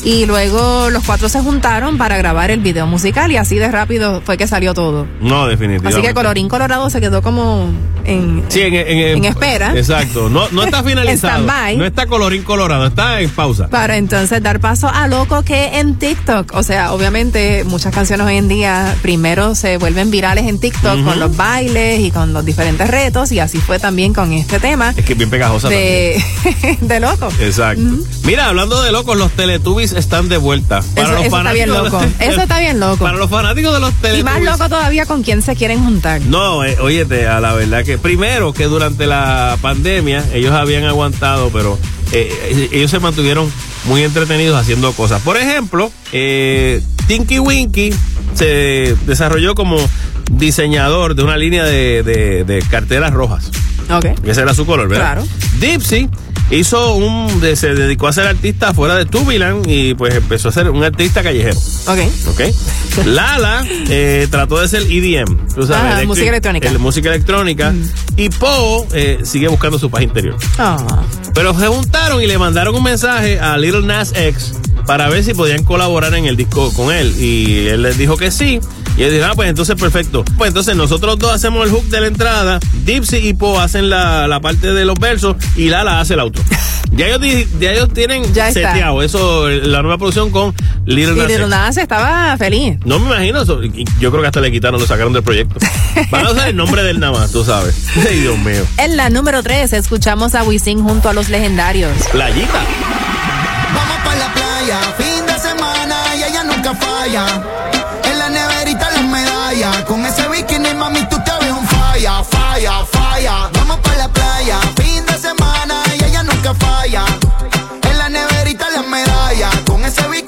Y luego los cuatro se juntaron para grabar el video musical y así de rápido fue que salió todo. No, definitivamente. Así que Colorín Colorado se quedó como en, Sí, en, en- en espera. Exacto. No, no está finalizado. no está colorín colorado, está en pausa. para entonces dar paso a Loco que en TikTok, o sea, obviamente muchas canciones hoy en día primero se vuelven virales en TikTok con los bailes y con los diferentes retos y así fue también con este tema Es que es bien pegajosa de, de Loco. Exacto. Mira, hablando de locos, los Teletubbies están de vuelta. Para Eso, los eso está bien loco. Eso está bien loco. Para los fanáticos de los Y Teletubbies. más loco todavía con quién se quieren juntar. No, eh, óyete, a la verdad que primero que durante la pandemia ellos habían aguantado, pero eh, ellos se mantuvieron muy entretenidos haciendo cosas. Por ejemplo, eh, Tinky Winky se desarrolló como diseñador de una línea de, de- de carteras rojas. Ok. Ese era su color, ¿verdad? Claro. Dipsy hizo un, se dedicó a ser artista fuera de Tubilan y pues empezó a ser un artista callejero. Ok. ¿ok? Lala eh, trató de ser EDM, tú sabes, Ajá, electric- música electrónica. el- música electrónica. Y Poe eh, sigue buscando su paz interior. Ah. Pero se juntaron y le mandaron un mensaje a Little Nas X para ver si podían colaborar en el disco con él. Y él les dijo que sí. Y él dijo, ah, pues entonces perfecto. Pues entonces nosotros dos hacemos el hook de la entrada, Dipsy y Poe hacen la, la parte de los versos y Lala hace el outro. Ya ellos, ya ellos tienen Ya seteado eso, la nueva producción con Little Y Nas Little. Nas estaba feliz. No me imagino eso. Yo creo que hasta le quitaron, lo sacaron del proyecto. Van a usar el nombre del nada más, tú sabes. Ay, Dios mío. En la número 3 escuchamos a Wisin junto a los legendarios. Playita. Fin de semana y ella nunca falla. En la neverita las medallas, con ese bikini mami tú te ves un falla, falla, falla. Vamos pa' la playa, fin de semana y ella nunca falla. En la neverita las medallas, con ese bikini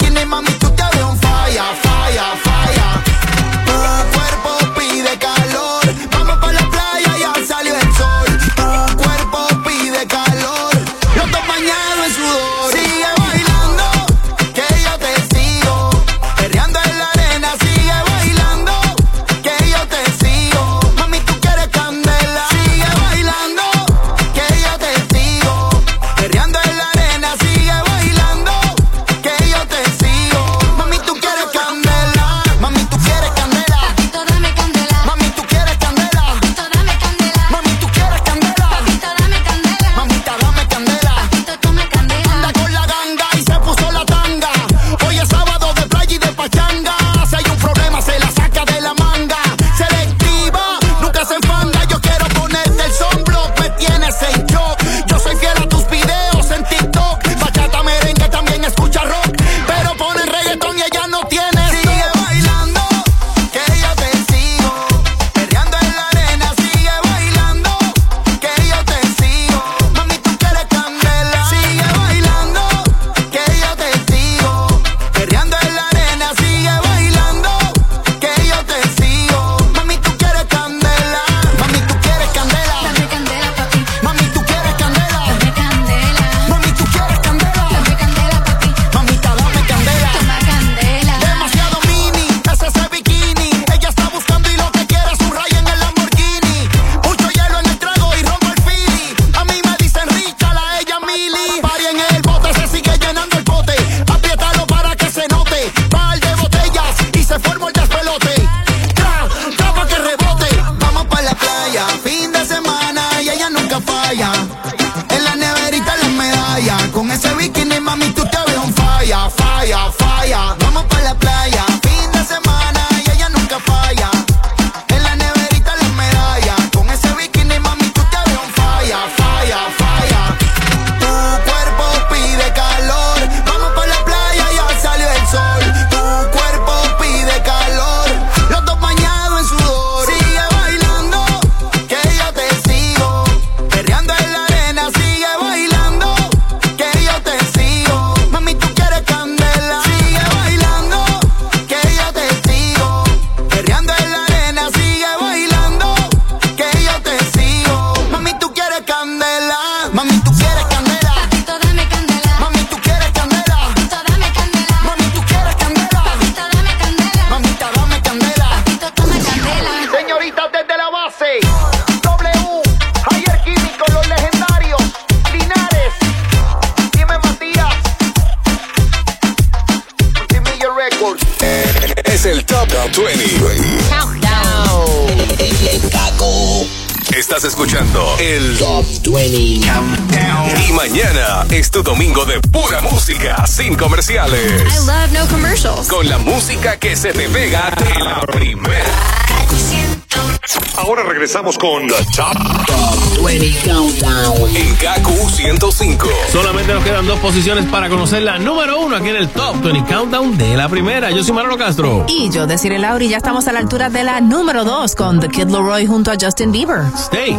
el Top 20 Countdown. Y mañana es tu domingo de pura música, sin comerciales. I love no commercials. Con la música que se te pega de la primera. Ahora regresamos con The Top, 20 Countdown en KQ 105. Solamente nos quedan dos posiciones para conocer la número uno aquí en el Top 20 Countdown de la primera. Yo soy Manolo Castro. Y yo, Desiree Lauri, ya estamos a la altura de la número 2 con The Kid Leroy junto a Justin Bieber. Stay.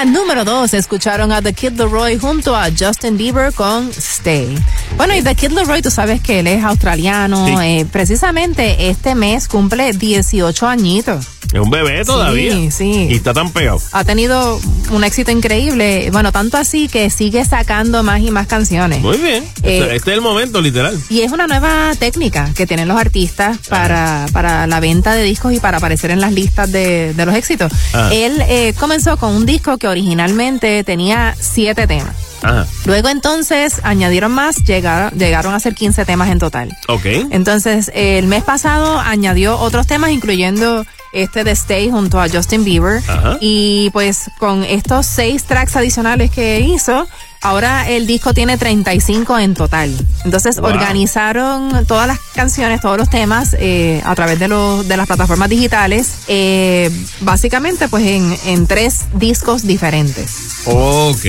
la número 2 escucharon a The Kid Leroy junto a Justin Bieber con Stay. Bueno, y The Kid Leroy, tú sabes que él es australiano. Sí. eh, precisamente este mes cumple 18 añitos. Es un bebé todavía. Sí, sí. Y está tan pegado. Ha tenido un éxito increíble. Bueno, tanto así que sigue sacando más y más canciones. Muy bien. Eh, este, este es el momento, literal. Y es una nueva técnica que tienen los artistas para, para la venta de discos y para aparecer en las listas de, de los éxitos. Ah. Él eh, comenzó con un disco que originalmente tenía siete temas. Ajá. Luego entonces añadieron más, llegaron, llegaron a ser 15 temas en total. Ok. Entonces el mes pasado añadió otros temas, incluyendo este de Stay junto a Justin Bieber. Ajá. Y pues con estos seis tracks adicionales que hizo, ahora el disco tiene 35 en total. Entonces Wow. organizaron todas las canciones, todos los temas eh, a través de, los, de las plataformas digitales, eh, básicamente pues en, en tres discos diferentes. Ok,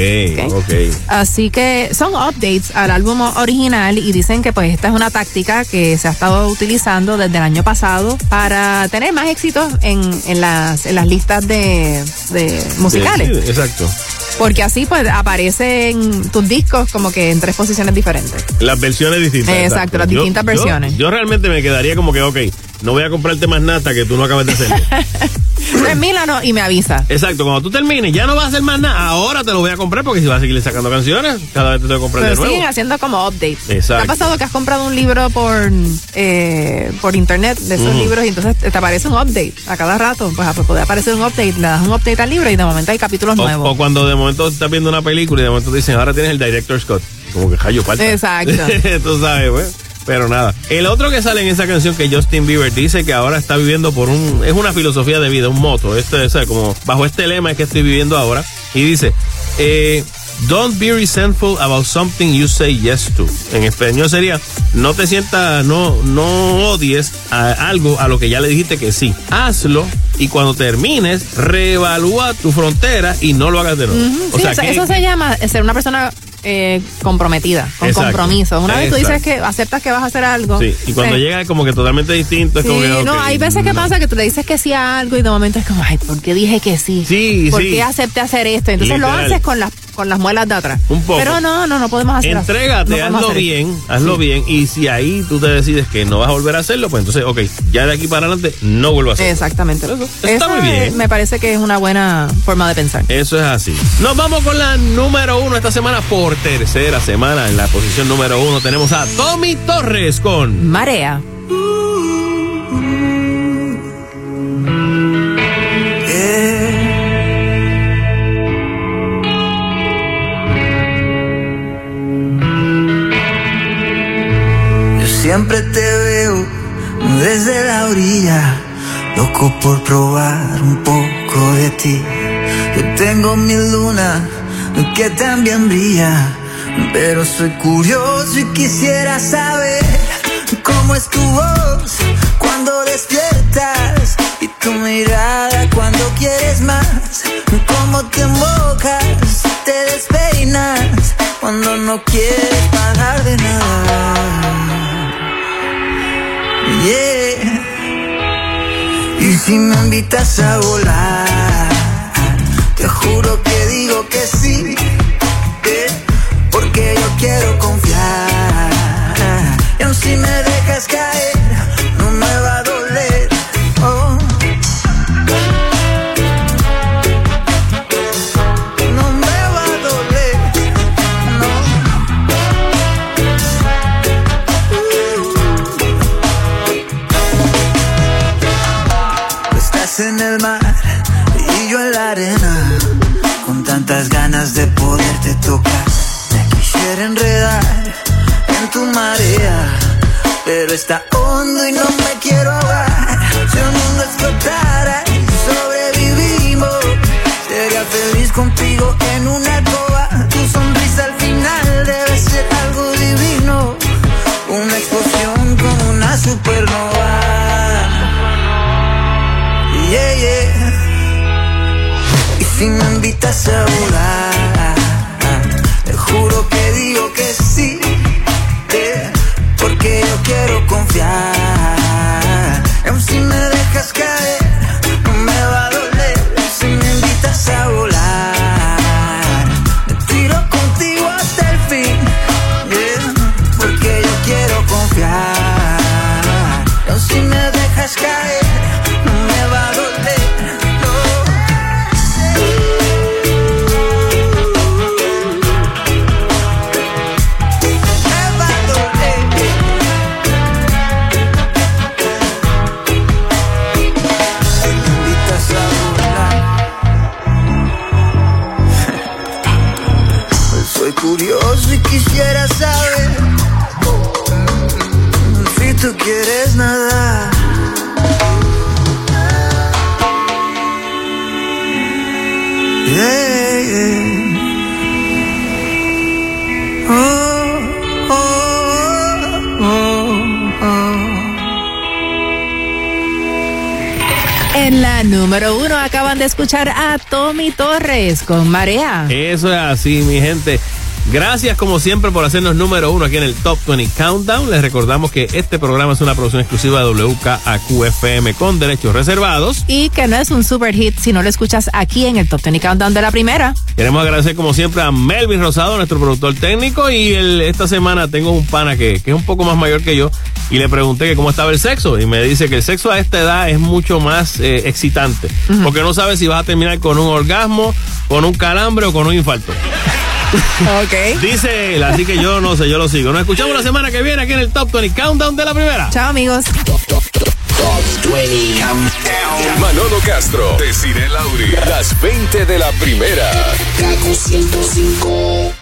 ok. Así que son updates al álbum original y dicen que pues esta es una táctica que se ha estado utilizando desde el año pasado para tener más éxitos en, en, las, en las listas de, de musicales. Sí, sí, exacto. Porque así pues aparecen tus discos como que en tres posiciones diferentes. Las versiones distintas. Exacto, las distintas versiones. Yo, realmente me quedaría como que, ok, no voy a comprarte más nata que tú no acabas de hacer. Termínalo y me avisa. Exacto, cuando tú termines, ya no vas a hacer más nada. Ahora te lo voy a comprar porque si vas a seguir sacando canciones, cada vez te tengo que comprar de nuevo. siguen haciendo como updates. Exacto. ¿Te ha pasado que has comprado un libro por eh, por internet de esos libros y entonces te aparece un update a cada rato? Pues, ah, pues puede aparecer un update, le das un update al libro y de momento hay capítulos O, nuevos. o cuando de momento estás viendo una película y de momento te dicen, ahora tienes el director Scott. Como que callo falta. Exacto. Tú sabes, güey. Pero nada. El otro que sale en esa canción que Justin Bieber dice que ahora está viviendo por un. Es una filosofía de vida, un moto. Este, o sea, como bajo este lema es que estoy viviendo ahora. Y dice. Eh, Don't be resentful about something you say yes to. En español sería, no te sientas, no, no odies a algo a lo que ya le dijiste que sí. Hazlo y cuando termines, reevalúa tu frontera y no lo hagas de nuevo. O sí, sea, eso, que- eso se llama ser una persona eh, comprometida, con Exacto. compromiso. Una vez tú dices que aceptas que vas a hacer algo. Sí, y cuando pues, llega como que totalmente distinto, es Sí, como que. no, hay veces que pasa que tú le dices que sí a algo y de momento es como, ay, ¿por qué dije que sí? Sí, ¿Por sí. qué acepté hacer esto? Entonces lo haces con las, con las muelas de atrás. Un poco. Pero no, no, no podemos hacer. Entrégate, No hazlo hacer bien, hazlo bien. Y si ahí tú te decides que no vas a volver a hacerlo, pues entonces, ok, ya de aquí para adelante no vuelvo a hacerlo. Exactamente. Eso está muy bien. Me parece que es una buena forma de pensar. Eso es así. Nos vamos con la número uno esta semana por tercera semana. En la posición número uno tenemos a Tommy Torres con Marea. Yo por probar un poco de ti. Yo tengo mi luna que también brilla, pero soy curioso y quisiera saber cómo es tu voz cuando despiertas y tu mirada cuando quieres más, cómo te mocas, te despeinas cuando no quieres si me invitas a volar, te juro que Con Marea. Eso es así, mi gente. Gracias como siempre por hacernos número uno aquí en el Top 20 Countdown. Les recordamos que este programa es una producción exclusiva de WKAQFM con derechos reservados. Y que no es un super hit si no lo escuchas aquí en el Top 20 Countdown de la primera. Queremos agradecer como siempre a Melvin Rosado, nuestro productor técnico. Y el- esta semana tengo un pana que, que es un poco más mayor que yo y le pregunté que cómo estaba el sexo. Y me dice que el sexo a esta edad es mucho más eh, excitante. Porque no sabes si vas a terminar con un orgasmo, con un calambre o con un infarto. Ok. Dice él, así que yo no sé, yo lo sigo. Nos escuchamos la semana que viene aquí en el Top 20 Countdown de la primera. Chao, amigos. Manolo Castro, Desiree Lauri, las 20 de la primera. Kaku 105.